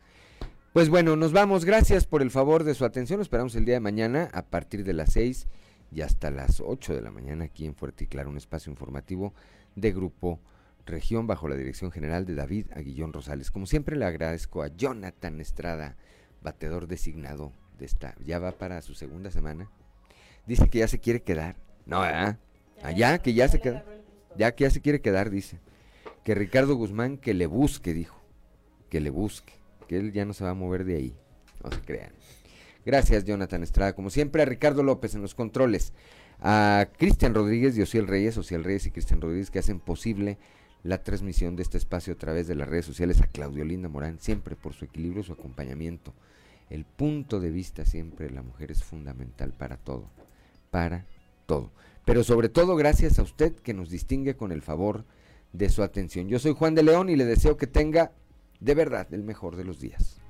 Pues bueno, nos vamos. Gracias por el favor de su atención. Esperamos el día de mañana a partir de las 6 y hasta las 8 de la mañana aquí en Fuerte y Claro, un espacio informativo de Grupo Región bajo la dirección general de David Aguillón Rosales. Como siempre le agradezco a Jonathan Estrada, batedor designado de esta. Ya va para su segunda semana. Dice que ya se quiere quedar no, ¿verdad? Allá, que ya se queda. Ya que ya se quiere quedar, dice. Que Ricardo Guzmán que le busque, dijo. Que le busque. Que él ya no se va a mover de ahí. No se crean. Gracias, Jonathan Estrada. Como siempre, a Ricardo López en los controles. A Cristian Rodríguez, Ociel Reyes, Ociel Reyes y Cristian Rodríguez que hacen posible la transmisión de este espacio a través de las redes sociales. A Claudio Linda Morán, siempre por su equilibrio, su acompañamiento. El punto de vista siempre la mujer es fundamental para todo. Para todo. Pero sobre todo gracias a usted que nos distingue con el favor de su atención. Yo soy Juan de León y le deseo que tenga de verdad el mejor de los días.